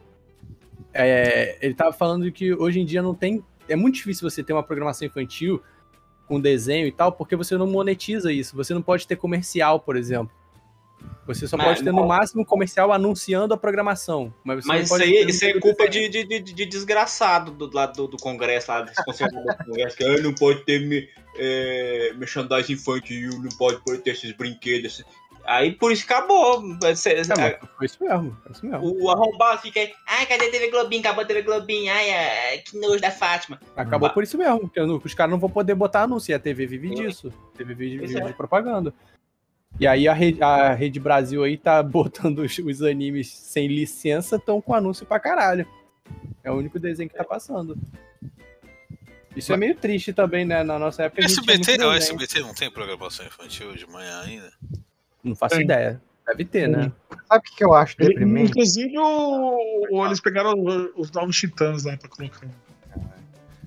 É, ele tava falando que hoje em dia não tem. É muito difícil você ter uma programação infantil com desenho e tal, porque você não monetiza isso. Você não pode ter comercial, por exemplo. Você só Mas, pode ter no máximo comercial anunciando a programação. Mas, você Mas isso aí, isso aí é culpa de, de, de, de desgraçado do lado do, do Congresso, lá, dos do Congresso, que "Ah, não pode ter me, é, merchandising infantil, não pode, ter esses brinquedos. Aí por isso acabou. Cê- É, mas foi isso mesmo. Foi isso mesmo. o arrombado fica aí, ai, cadê a TV Globinho? Acabou a TV Globinho, ai, ai, que nojo da Fátima. Acabou por isso mesmo. Os caras não vão poder botar anúncio. E a TV vive disso. A TV vive, vive é. de propaganda. E aí a Rede, a Rede Brasil aí tá botando os, os animes sem licença, estão com anúncio pra caralho. É o único desenho que tá passando. Isso é meio triste também, né? Na nossa época. a SBT, muito o. SBT não tem programação infantil de manhã ainda? Não faço Tem. ideia. Deve ter, né? Sabe o que, que eu acho deprimente? Inclusive, o, o- eles pegaram os novos titãs lá pra colocar.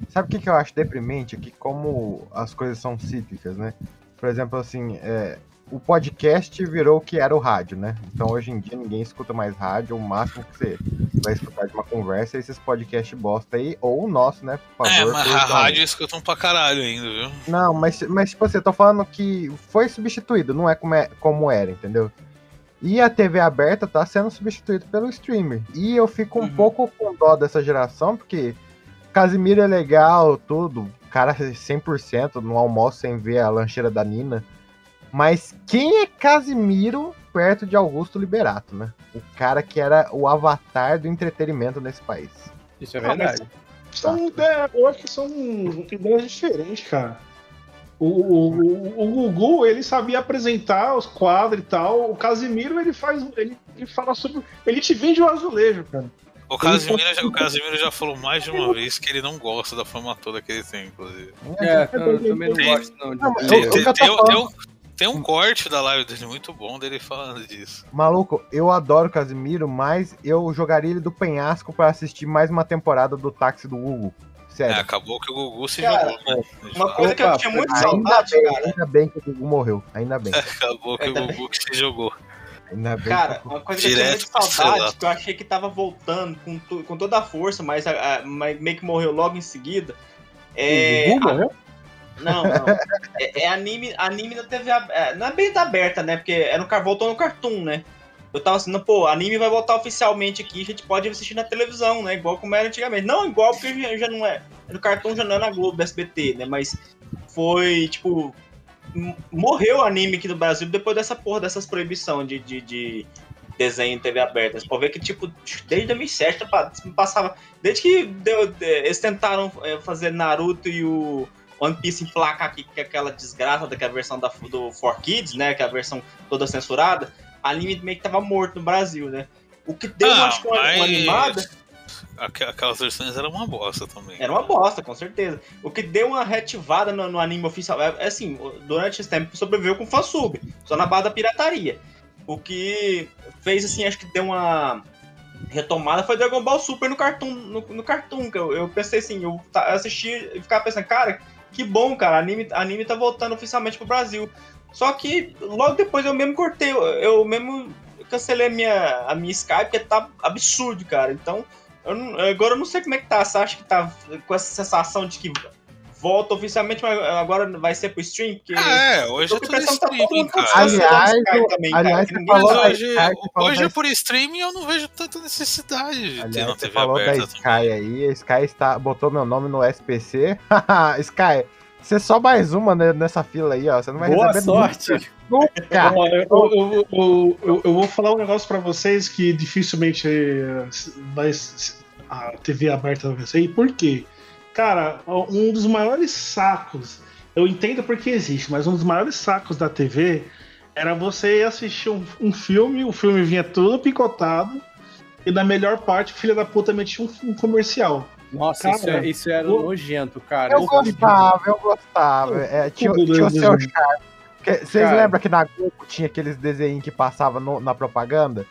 Sabe o que, que eu acho deprimente? É que como as coisas são cíclicas, né? Por exemplo, assim, é, o podcast virou o que era o rádio, né? Então hoje em dia ninguém escuta mais rádio, o máximo que você vai escutar de uma conversa é esses podcasts bosta aí, ou o nosso, né? Por É, favor. mas por a rádio escutam pra caralho ainda, viu? Não, mas, mas tipo assim, eu tô falando que foi substituído, não é como, é como era, entendeu? E a TV aberta tá sendo substituída pelo streamer. E eu fico um Uhum. pouco com dó dessa geração, porque Casimiro é legal, tudo. Cara 100% no almoço sem ver a lancheira da Nina. Mas quem é Casimiro perto de Augusto Liberato, né? O cara que era o avatar do entretenimento nesse país. Isso é Ah, verdade. São, é, eu acho que são ideias diferentes, cara. O, o, o, o Gugu, ele sabia apresentar os quadros e tal. O Casimiro, ele faz. Ele, ele fala sobre. Ele te vende o azulejo, cara. O Casimiro, já, o Casimiro já falou mais de uma vez que ele não gosta da fama toda que ele tem, inclusive. É, eu também não gosto, não. de- Não, eu- eu tem um- corte da live dele muito bom dele falando disso. Maluco, eu adoro o Casimiro, mas eu jogaria ele do penhasco pra assistir mais uma temporada do Táxi do Hugo. É, Sério. acabou que o Gugu se Cara, jogou, né? Uma coisa que eu Opa, tinha muito ainda, saudade, bem, cara. ainda bem que o Gugu morreu. Ainda bem. Acabou que o Ainda Gugu que se jogou. Ainda bem. Cara, uma coisa que eu tinha Direto muito saudade, que eu achei que tava voltando com, tu- com toda a força, mas, a- a- mas meio que morreu logo em seguida. É, O Gugu a- morreu? Não. É, é anime, anime na TV ab- é, Não é bem aberta, né? Porque é no, voltou no Cartoon, né? Eu tava assim, pô, anime vai voltar oficialmente aqui, a gente pode assistir na televisão, né? Igual como era antigamente. Não igual, porque já, não é. No Cartoon já não é na Globo, SBT, né? Mas foi, tipo. Morreu o anime aqui no Brasil depois dessa porra, dessas proibições de, de, de desenho em TV aberta. Você pode ver que, tipo, desde 2007 pa- passava. Desde que deu- de- eles tentaram é, fazer Naruto e o One Piece emplacar aqui com aquela desgraça daquela versão da, do 4Kids, né? Que é a versão toda censurada. Anime meio que tava morto no Brasil, né? O que deu, Ah, acho que uma, uma animada. Aqu- Aquelas versões eram uma bosta também. Era uma bosta, com certeza. O que deu uma reativada no, no anime oficial. É, é assim, durante esse tempo sobreviveu com fansub, só na base da pirataria. O que fez, assim, acho que deu uma retomada foi Dragon Ball Super no Cartoon. No, no Cartoon, que eu, eu pensei assim, eu assisti e ficava pensando, cara, que bom, cara, anime, anime tá voltando oficialmente pro Brasil. Só que logo depois eu mesmo cortei, eu, mesmo cancelei a minha, a minha Skype, porque tá absurdo, cara. Então, eu não- agora eu não sei como é que tá. Você acha que tá com essa sensação de que volta oficialmente, mas agora vai ser pro stream? Porque Ah, é, hoje tô é tudo que tá cara. Aliás, também, aliás, cara. falou da hoje, Sky, hoje da por streaming eu não vejo tanta necessidade de ter Aliás, na você TV falou da aberta Sky também. aí, a Sky está, botou meu nome no SPC. Sky, você é só mais uma né, nessa fila aí, ó. Você não vai Boa receber sorte. nunca. Olha, eu, eu, eu, eu- eu vou falar um negócio pra vocês que dificilmente eh, vai, a TV aberta vai ser. E por quê? Cara, um dos maiores sacos, eu entendo porque existe, mas um dos maiores sacos da TV era você assistir um, um filme, o filme vinha todo picotado, e na melhor parte, o filho da puta metia um, um comercial. Nossa, Cara, isso, é- isso era o- nojento, cara. Eu Isso- gostava, eu gostava. É, tinha, tinha o mesmo. seu charme. Vocês lembram que na Globo tinha aqueles desenhos que passavam no- na propaganda?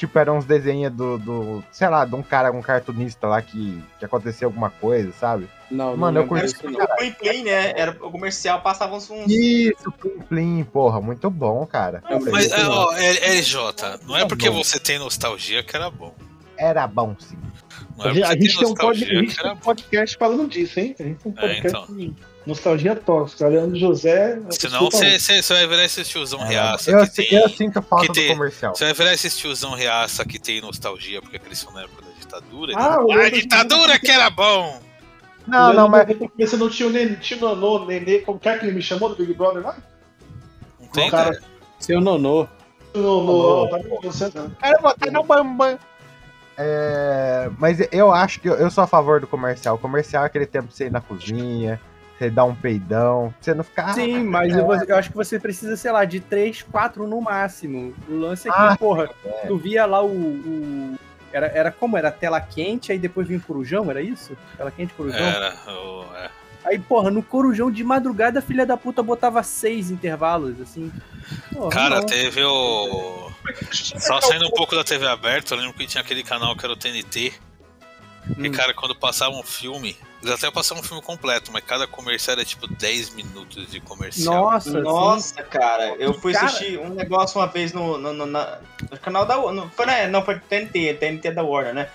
Tipo, eram uns desenhos do, do, sei lá, de um cara, um cartunista lá que, que acontecia alguma coisa, sabe? Não, Mano, não eu curti não. O Plim Plim, né? Era o comercial, passava uns. Isso, Plim Plim, porra, muito bom, cara. Mas, é, ó, LJ, não é porque bom. você tem nostalgia que era bom. Era bom, sim. É A gente, porque a gente tem um, pod, a gente tem era um podcast falando disso, hein? A gente tem um É, podcast então. Nostalgia tóxica. Leandro José. Senão você vai virar esse tiozão reaça Eu, que tem. eu sinto falta que tem- do comercial. Você vai virar esse tiozão reaça que tem nostalgia porque cresceu na época da ditadura. Ah, Ah, o a Leandro- ditadura que era bom! Não, não, mas Você não tinha o Nenê, tinha o Nenê, como que é que ele me chamou do Big Brother lá? Não tem, Cara, cara. Seu nonô. No, no, tá com você, tá? Quero botar no bambam. É, mas eu acho que eu, eu sou a favor do comercial. O comercial é aquele tempo pra você ir na cozinha, você dar um peidão, você não ficar. Sim, mas é, eu, eu acho que você precisa, sei lá, de 3, 4 no máximo. O lance é que, Ah, porra, é. tu via lá o. o- Era, era como? Era tela quente, aí depois vinha o corujão, era isso? Tela quente, corujão? Era. o- é. Aí, porra, no corujão de madrugada, a filha da puta botava seis intervalos, assim. Porra, Cara, não. teve o. Só saindo um pouco da TV aberta, eu lembro que tinha aquele canal que era o TNT. E, Hum. cara, quando passava um filme, até passavam um filme completo, mas cada comercial era tipo 10 minutos de comercial. Nossa, sim. Nossa, cara, eu fui Cara- assistir um negócio uma vez no, no, no- na- no canal da Warner. Foi, né? Não, foi TNT, TNT da Warner, né?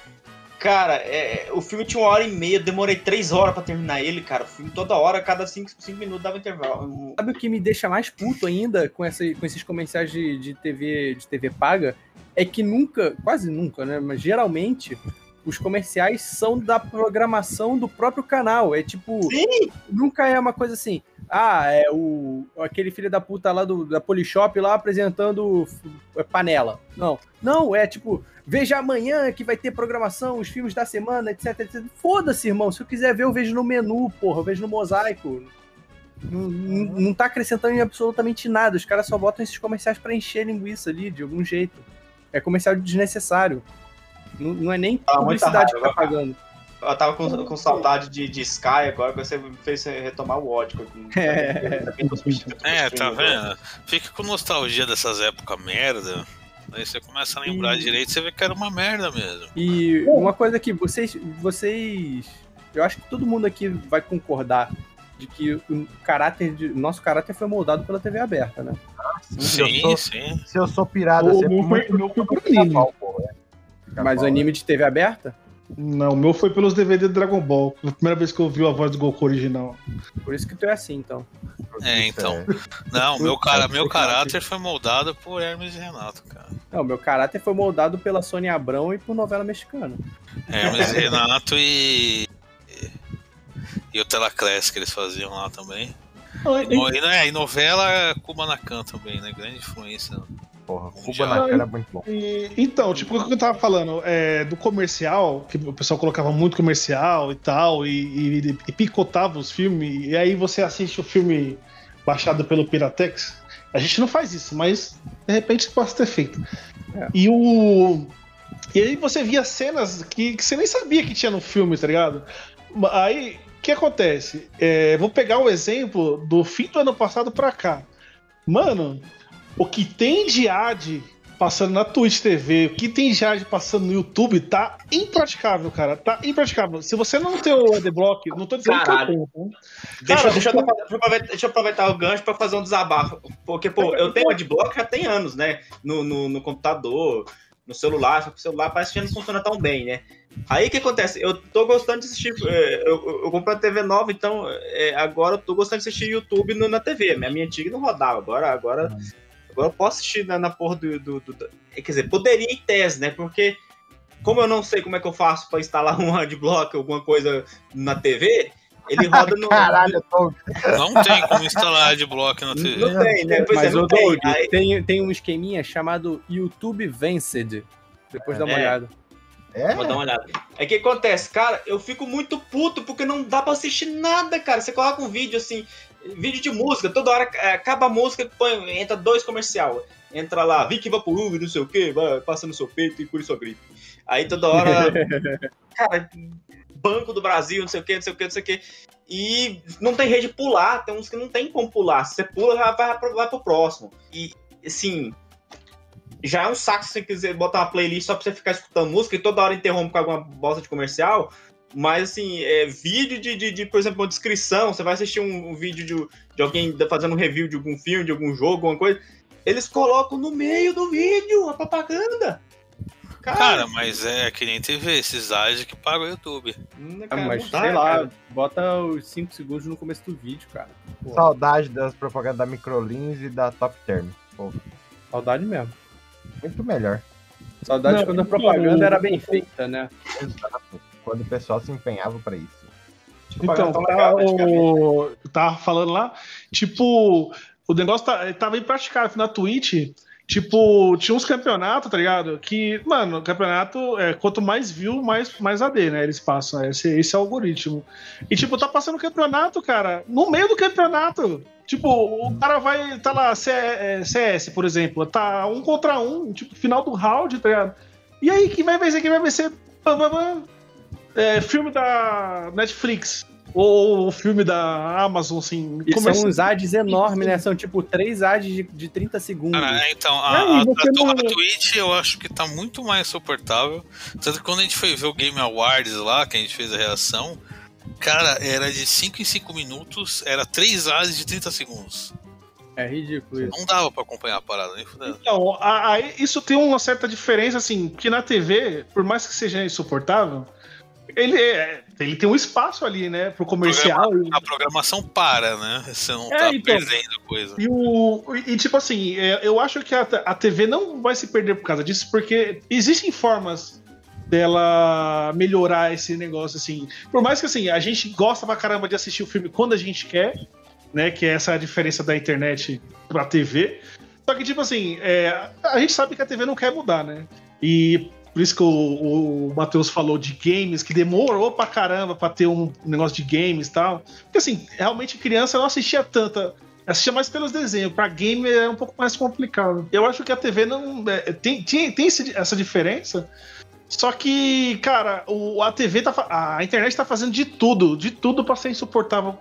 Cara, é, o filme tinha uma hora e meia, eu demorei três horas pra terminar ele, cara. O filme toda hora, cada cinco, cinco minutos dava intervalo. Sabe o que me deixa mais puto ainda com, essa, com esses comerciais de, de TV de TV paga? É que nunca, quase nunca, né? Mas geralmente os comerciais são da programação do próprio canal. É tipo, Sim! nunca é uma coisa assim. Ah, é o aquele filho da puta lá do, da Polishop lá apresentando f- panela. Não. Não, é tipo, veja amanhã que vai ter programação, os filmes da semana, etc, etc. Foda-se, irmão. Se eu quiser ver, eu vejo no menu, porra, eu vejo no mosaico. Não, não, não tá acrescentando em absolutamente nada. Os caras só botam esses comerciais pra encher linguiça ali, de algum jeito. É comercial desnecessário. Não, não é nem Ah, muita publicidade que tá pagando. Eu tava com, com saudade de, de Sky agora, que você me fez retomar o ódio. É, tá vendo? Fica com nostalgia dessas épocas merda. Aí você começa a lembrar E- direito, você vê que era uma merda mesmo. E uma coisa que vocês, vocês, eu acho que todo mundo aqui vai concordar de que o caráter de nosso caráter foi moldado pela TV aberta, né? se eu Sim, sou- sim. Se eu sou pirado, O sempre meu foi- meu foi por pica-pau, anime. pô, é. Mas o anime de TV aberta, Não, o meu foi pelos DVD do Dragon Ball. Foi a primeira vez que eu ouvi a voz do Goku original. por isso que tu é assim, então. É, então. Não, meu, cara, meu Sim. caráter foi moldado por Hermes e Renato, cara. Não, meu caráter foi moldado pela Sônia Abrão e por novela mexicana. Hermes e Renato e. E o Telaclass que eles faziam lá também. Não, E, e, né, e novela Kubanacan também, né? Grande influência. Porra, Cuba na cara é muito bom. E- então, tipo, o que eu tava falando, é, do comercial, que o pessoal colocava muito comercial e tal, e, e- e picotava os filmes, e aí você assiste o filme baixado pelo Piratex. A gente não faz isso, mas de repente pode ter feito. É. E o. E aí você via cenas que, que você nem sabia que tinha no filme, tá ligado? Aí, o que acontece? É, vou pegar o exemplo do fim do ano passado pra cá. Mano, o que tem de ad passando na Twitch TV, o que tem de ad passando no YouTube, tá impraticável, cara. Tá impraticável. Se você não tem o adblock, não tô dizendo Caralho. que eu tenho, tá? Deixa, Cara, deixa, eu, aproveitar, deixa eu aproveitar o gancho pra fazer um desabafo. Porque, pô, eu tenho adblock já tem anos, né? No, no, no computador, no celular, só que o celular parece que não funciona tão bem, né? Aí o que acontece? Eu tô gostando de assistir. é, Eu, eu, comprei uma TV nova, então é, agora eu tô gostando de assistir YouTube no- na TV. A minha antiga não rodava. Agora, agora, agora eu posso assistir na, na porra do, do, do- do- Quer dizer, poderia em tese, né? Porque, como eu não sei como é que eu faço pra instalar um adblock, alguma coisa na TV, ele roda no. Caralho, tô. Não tem como instalar adblock na TV. Não tem, né? Pois Mas é, não o tem. Aí- tem, tem um esqueminha chamado YouTube Vanced. Depois dá uma É. olhada. É? Vou dar uma olhada. O que acontece, cara? Eu fico muito puto porque não dá pra assistir nada, cara. Você coloca um vídeo assim, vídeo de música, toda hora é, acaba a música, põe, entra dois comercial. Entra lá, Vicky Vaporub, não sei o que, vai, passa no seu peito e cura sua gripe. Aí toda hora, cara, Banco do Brasil, não sei o que, não sei o que, não sei o que. E não tem rede de pular, tem uns que não tem como pular. Se você pula, já vai, pro- vai pro próximo. E, assim, já é um saco se você quiser botar uma playlist só pra você ficar escutando música e toda hora interrompe com alguma bosta de comercial. Mas, assim, é vídeo de, de, de, por exemplo, uma descrição. Você vai assistir um, um vídeo de, de alguém da- fazendo um review de algum filme, de algum jogo, alguma coisa. Eles colocam no meio do vídeo a propaganda. Cara, mas é que nem TV, esses ads que paga o YouTube. Hum, Ah, cara, mas dá, sei lá, cara. bota os 5 segundos no começo do vídeo, cara. Pô, Saudade das propagandas da Microlins e da Top Term. Pô, saudade mesmo. muito melhor. Saudade Não, quando a propaganda não. era bem feita, né? Exato. Quando o pessoal se empenhava pra isso. Então, tão tá, o, tava falando lá, tipo, o negócio tá, tava impraticável na Twitch, Tipo, tinha uns campeonatos, tá ligado? Que, mano, campeonato, é, quanto mais view, mais, mais AD, né? Eles passam. né? Esse, esse é o algoritmo. E, tipo, tá passando campeonato, cara, no meio do campeonato. Tipo, o cara vai, tá lá, C- é, CS, por exemplo, tá um contra um, tipo, final do round, tá ligado? E aí, quem vai vencer? Quem vai vencer? É, filme da Netflix. Ou o filme da Amazon, assim. E começa- são uns ads enormes, né? São tipo três ads de, de 30 segundos. Cara, é, então, É, a, e a, você a não- da Twitch eu acho que tá muito mais suportável. Tanto que quando a gente foi ver o Game Awards lá, que a gente fez a reação, cara, era de 5 em 5 minutos, era 3 ases de 30 segundos. É ridículo isso. Não dava pra acompanhar a parada, nem fudendo. Então, a- a- isso tem uma certa diferença, assim, que na TV, por mais que seja insuportável, ele, é- ele tem um espaço ali, né, pro comercial. A programação para, né? Você não É, tá então. perdendo coisa. E, o, e tipo assim, é, eu acho que a, a TV não vai se perder por causa disso, porque existem formas dela melhorar esse negócio, assim. Por mais que assim, a gente gosta pra caramba de assistir o filme quando a gente quer, né? Que essa é a diferença da internet pra TV. Só que, tipo assim, é, a gente sabe que a TV não quer mudar, né? E por isso que o, o Matheus falou de games, que demorou pra caramba pra ter um negócio de games e tal. Porque assim, realmente criança não assistia tanta. Assistia mais pelos desenhos. Pra game é um pouco mais complicado. Eu acho que a TV não. é, tem tem, tem essa diferença. Só que, cara, o, a TV tá. A internet tá fazendo de tudo, de tudo pra ser insuportável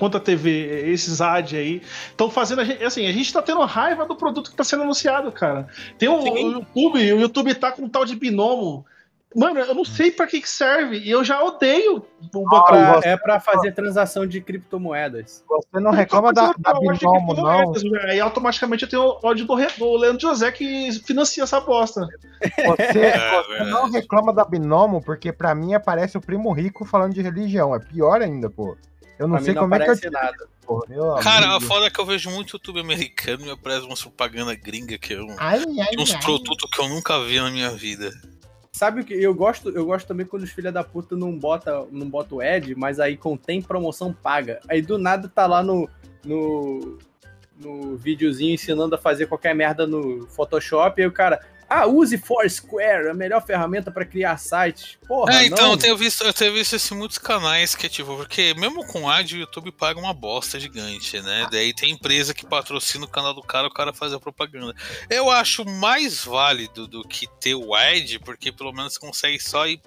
quanto a TV, esses ads aí. Estão fazendo a gente. Assim, a gente tá tendo raiva do produto que tá sendo anunciado, cara. Tem o, o YouTube, o YouTube tá com um tal de binomo. Mano, eu não sei pra que que serve. E eu já odeio o Pra- bagulho. é pra fazer transação de criptomoedas. Você não reclama da, da Binomo, não. Aí automaticamente eu tenho o ódio do, do Leandro José que financia essa bosta. Você, É, você não reclama da Binomo, porque pra mim aparece o primo rico falando de religião. É pior ainda, pô. Eu não Pra sei mim não como é que eu. aparece nada. Porra, Cara, a foda é que eu vejo muito YouTube americano e me aparece umas propaganda gringa que eu. Ai, ai, de uns ai. produtos que eu nunca vi na minha vida. Sabe o que eu gosto? Eu gosto também quando os filha da puta não bota, não bota o ad, mas aí contém promoção paga. Aí do nada tá lá no no no videozinho ensinando a fazer qualquer merda no Photoshop, e aí o cara, ah, use Foursquare, a melhor ferramenta pra criar sites. Porra, é, então, não. eu tenho visto, eu tenho visto isso em muitos canais que tipo, porque mesmo com ad, o YouTube paga uma bosta gigante, né? Daí tem empresa que patrocina o canal do cara, o cara faz a propaganda. Eu acho mais válido do que ter o ad, porque pelo menos consegue só ir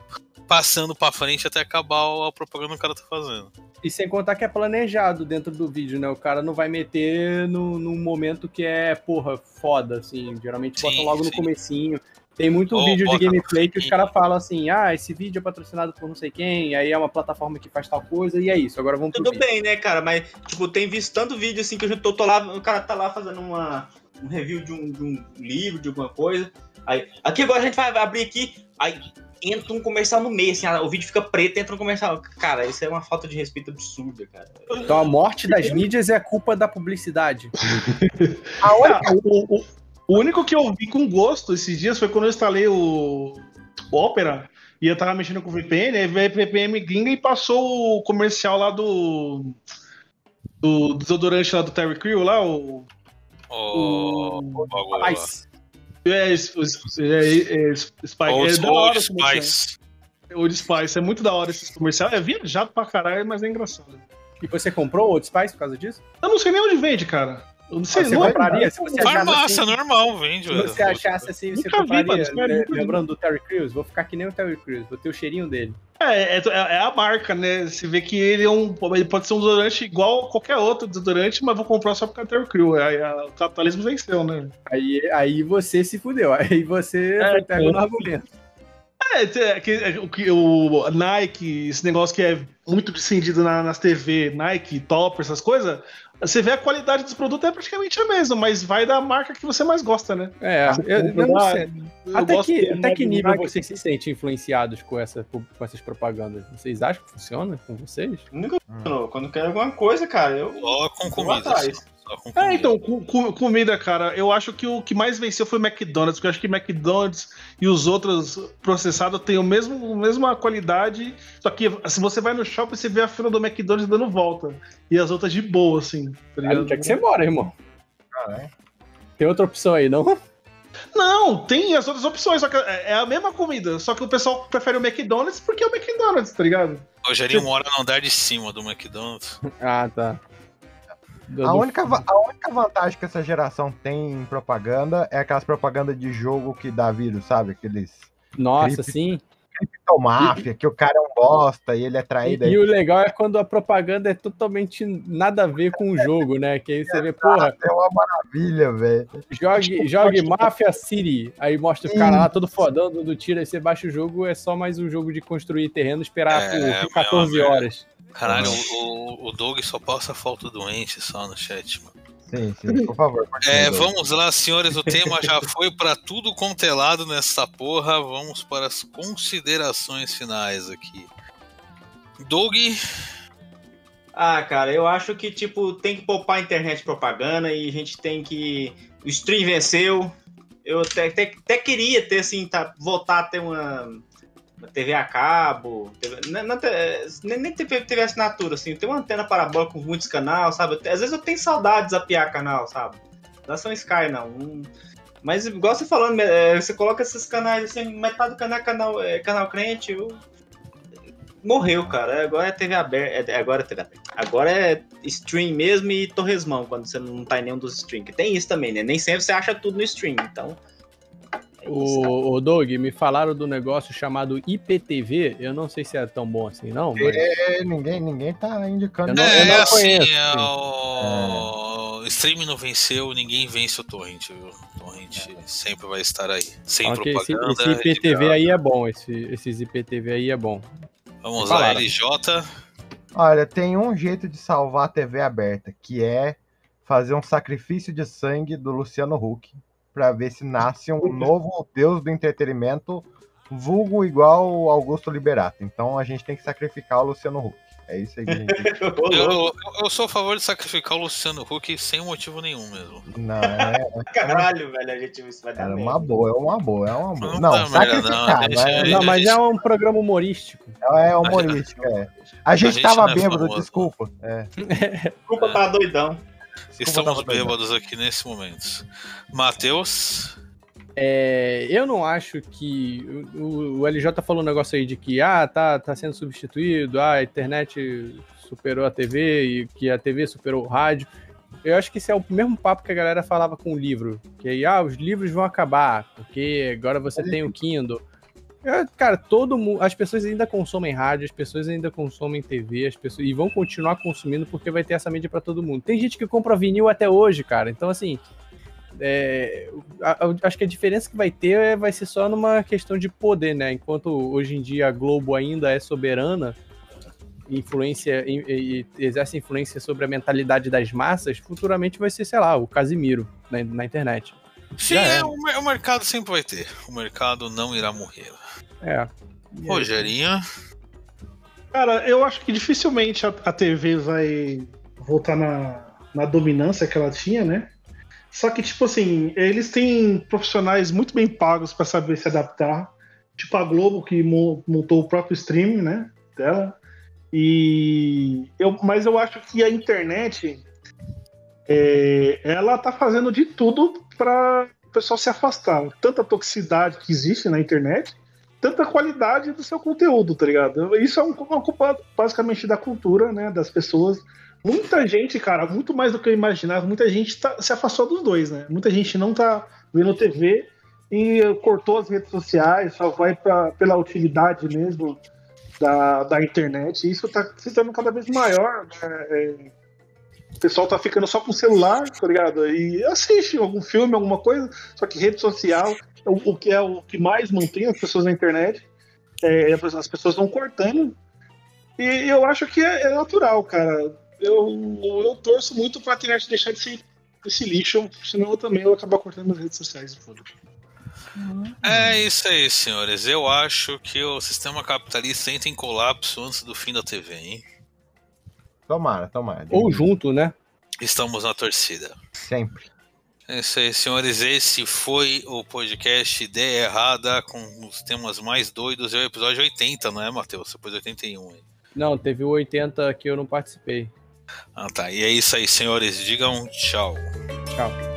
passando pra frente até acabar a propaganda que o cara tá fazendo. E sem contar que é planejado dentro do vídeo, né? O cara não vai meter no, num momento que é, porra, foda, assim. Geralmente Sim, botam logo no sim. comecinho. Tem muito Ou vídeo de bota no gameplay que os caras falam assim, ah, esse vídeo é patrocinado por não sei quem, aí é uma plataforma que faz tal coisa, e é isso. Agora vamos pro Tudo vídeo. bem, né, cara? Mas, tipo, tem visto tanto vídeo assim que eu já tô, tô lá, o cara tá lá fazendo uma, um review de um, de um livro, de alguma coisa. Aí, aqui agora a gente vai abrir aqui, aí entra um comercial no meio, assim, o vídeo fica preto, entra um comercial. Cara, isso é uma falta de respeito absurda, cara. Então a morte das mídias é culpa da publicidade. Ah, o, o- o único que eu vi com gosto esses dias foi quando eu instalei o, o Opera e eu tava mexendo com o VPN, aí veio a VPN gringa e passou o comercial lá do. Do desodorante lá do Terry Crew lá, o. O, o lá. Mas, É, é, é, é. Old, é da hora. Spice. Old Spice. É muito da hora esse comercial. É viajado pra caralho, mas é engraçado. e você comprou o Old Spice por causa disso? Eu não sei nem onde vende, cara. Eu não sei Ah, você não é compraria? Se você achasse Farmácia, assim, normal, vende. se você achasse assim, você Nunca vi, compraria, mano, vi. lembrando do Terry Crews? Vou ficar que nem o Terry Crews, vou ter o cheirinho dele. É, é, é a marca, né? Você vê que ele é um. Ele pode ser um desodorante igual a qualquer outro desodorante, mas vou comprar só porque é Terry Crew. Aí a- o capitalismo venceu, né? Aí, aí você se fudeu, aí você É, foi pego é. no argumento. É, é, que- é, o que o Nike, esse negócio que é muito dicendido na- nas TV, Nike, Topper, essas coisas, você vê a qualidade dos produtos é praticamente a mesma, mas vai da marca que você mais gosta, né? É, eu, eu não sei. Eu Até que, até que nível Nike. vocês se sentem influenciados com, essa, com essas propagandas? Vocês acham que funciona com vocês? Nunca funcionou. Quando eu quero alguma coisa, cara, eu. Só com vou comida. Só, com comida. É, então, com- com- comida, cara, eu acho que o que mais venceu foi o McDonald's, porque eu acho que McDonald's e os outros processados têm o mesmo, a mesma qualidade, só que se você vai no shopping, você vê a fila do McDonald's dando volta, e as outras de boa, assim. tá onde é que você mora, irmão? Caralho. Tem outra opção aí, não? Não, tem as outras opções, só que é é a mesma comida, só que o pessoal prefere o McDonald's porque é o McDonald's, tá ligado? Rogerinho mora no andar de cima do McDonald's. Ah, tá. Do- A do- única, a única vantagem que essa geração tem em propaganda é aquelas propagandas de jogo que dá vírus, sabe? Aqueles Nossa, Gripe. sim. máfia, que o cara é um bosta e ele é E, traído. e aí o legal é quando a propaganda é totalmente nada a ver com o jogo, né? Que aí você vê, porra, é uma maravilha, velho. jogue, jogue Mafia City. Aí mostra o cara lá todo fodão, dando tiro, aí você baixa o jogo, é só mais um jogo de construir terreno, esperar É, por 14 meu, horas. Caralho, o, o, o Doug só passa foto doente só no chat, mano. Sim, sim, por favor. É, vamos lá, senhores. O tema já foi pra tudo contelado nessa porra. Vamos para as considerações finais aqui. Doug, Ah, cara, eu acho que, tipo, tem que poupar a internet de propaganda e a gente tem que. O stream venceu. Eu até, até, até queria ter, assim, tá, voltar a ter uma TV a cabo. TV, não, não, te- nem, nem TV, TV assinatura, assim. Ter uma antena parabólica com muitos canais, sabe? Às vezes eu tenho saudade de zapear canal, sabe? Não são Sky, não. Não- Mas, igual você falando, é, você coloca esses canais, assim, metade do canal é canal, é canal crente, eu morreu, cara. Agora é TV aberta. É, agora é TV aberta. Agora é stream mesmo e torresmão, quando você não tá em nenhum dos streams. Que tem isso também, né? Nem sempre você acha tudo no stream, então. É. O, o Doug, me falaram do negócio chamado IPTV. Eu não sei se é tão bom assim, não. Mas... É, ninguém, ninguém tá indicando. Eu não- é, eu assim, conheço, é, o... o stream não venceu, ninguém vence o torrent, viu? O torrent sempre vai estar aí. Sem Ok, esse, propaganda. esse IPTV retirado. aí é bom. Esse, esses IPTV aí é bom. Vamos lá. LJ. Olha, tem um jeito de salvar a TV aberta, que é fazer um sacrifício de sangue do Luciano Huck pra ver se nasce um novo deus do entretenimento, vulgo igual o Augusto Liberato. Então a gente tem que sacrificar o Luciano Huck. É isso aí que a gente tem que... Ô, Eu, eu- eu sou a favor de sacrificar o Luciano Huck sem motivo nenhum mesmo. Não, é, Caralho, velho, a gente isso vai dar é uma boa, é uma boa, é uma boa. Não Não, sacrificar, não, é, deixa- Não, mas é um programa humorístico. é humorística, é. A gente, gente tava é bêbado, famoso. desculpa. É. Desculpa, tá doidão. Estamos bem, bêbados aqui nesse momento. Matheus. É, eu não acho que. O, o LJ falou um negócio aí de que ah, tá, tá sendo substituído, ah, a internet superou a TV e que a TV superou o rádio. Eu acho que esse é o mesmo papo que a galera falava com o livro. Que aí, ah, os livros vão acabar, porque agora você tem o Kindle. Eu, cara, todo mundo. As pessoas ainda consomem rádio, as pessoas ainda consomem TV, as pessoas. E vão continuar consumindo porque vai ter essa mídia pra todo mundo. Tem gente que compra vinil até hoje, cara. Então, assim. é, a- a- acho que a diferença que vai ter é- vai ser só numa questão de poder, né? Enquanto hoje em dia a Globo ainda é soberana, influência e, e exerce influência sobre a mentalidade das massas, futuramente vai ser, sei lá, o Casimiro na, na internet. Sim, é, era. o, o mercado sempre vai ter. O mercado não irá morrer. É. Aí, Rogerinho. Cara, eu acho que dificilmente a, a TV vai voltar na, na dominância que ela tinha, né? Só que, tipo assim, eles têm profissionais muito bem pagos para saber se adaptar. Tipo a Globo, que mo- montou o próprio streaming, né? Dela. E eu, mas eu acho que a internet é, ela tá fazendo de tudo para o pessoal se afastar. Tanta toxicidade que existe na internet, tanta qualidade do seu conteúdo, tá ligado? Isso é um- uma culpa basicamente da cultura, né? Das pessoas. Muita gente, cara, muito mais do que eu imaginava, muita gente tá- se afastou dos dois, né? Muita gente não tá vendo TV e cortou as redes sociais, só vai pra, pela utilidade mesmo da, da internet. E isso tá se tornando cada vez maior, né? É, o pessoal tá ficando só com o celular, tá ligado? E assiste algum filme, alguma coisa, só que rede social, o, o que é o que mais mantém as pessoas na internet, é, as pessoas vão cortando. E eu acho que é, é natural, cara. Eu, eu torço muito pra internet deixar de ser esse lixo, senão eu também vou acabar cortando as redes sociais. foda-se. É isso aí, senhores. Eu acho que o sistema capitalista entra em colapso antes do fim da TV, hein? Tomara, tomara. Ou junto, né? Estamos na torcida. Sempre. É isso aí, senhores. Esse foi o podcast Ideia Errada com os temas mais doidos. É o episódio 80, não é, Matheus? Depois 81 aí. Não, teve o 80 que eu não participei. Ah, tá. E é isso aí, senhores. Digam tchau. Tchau.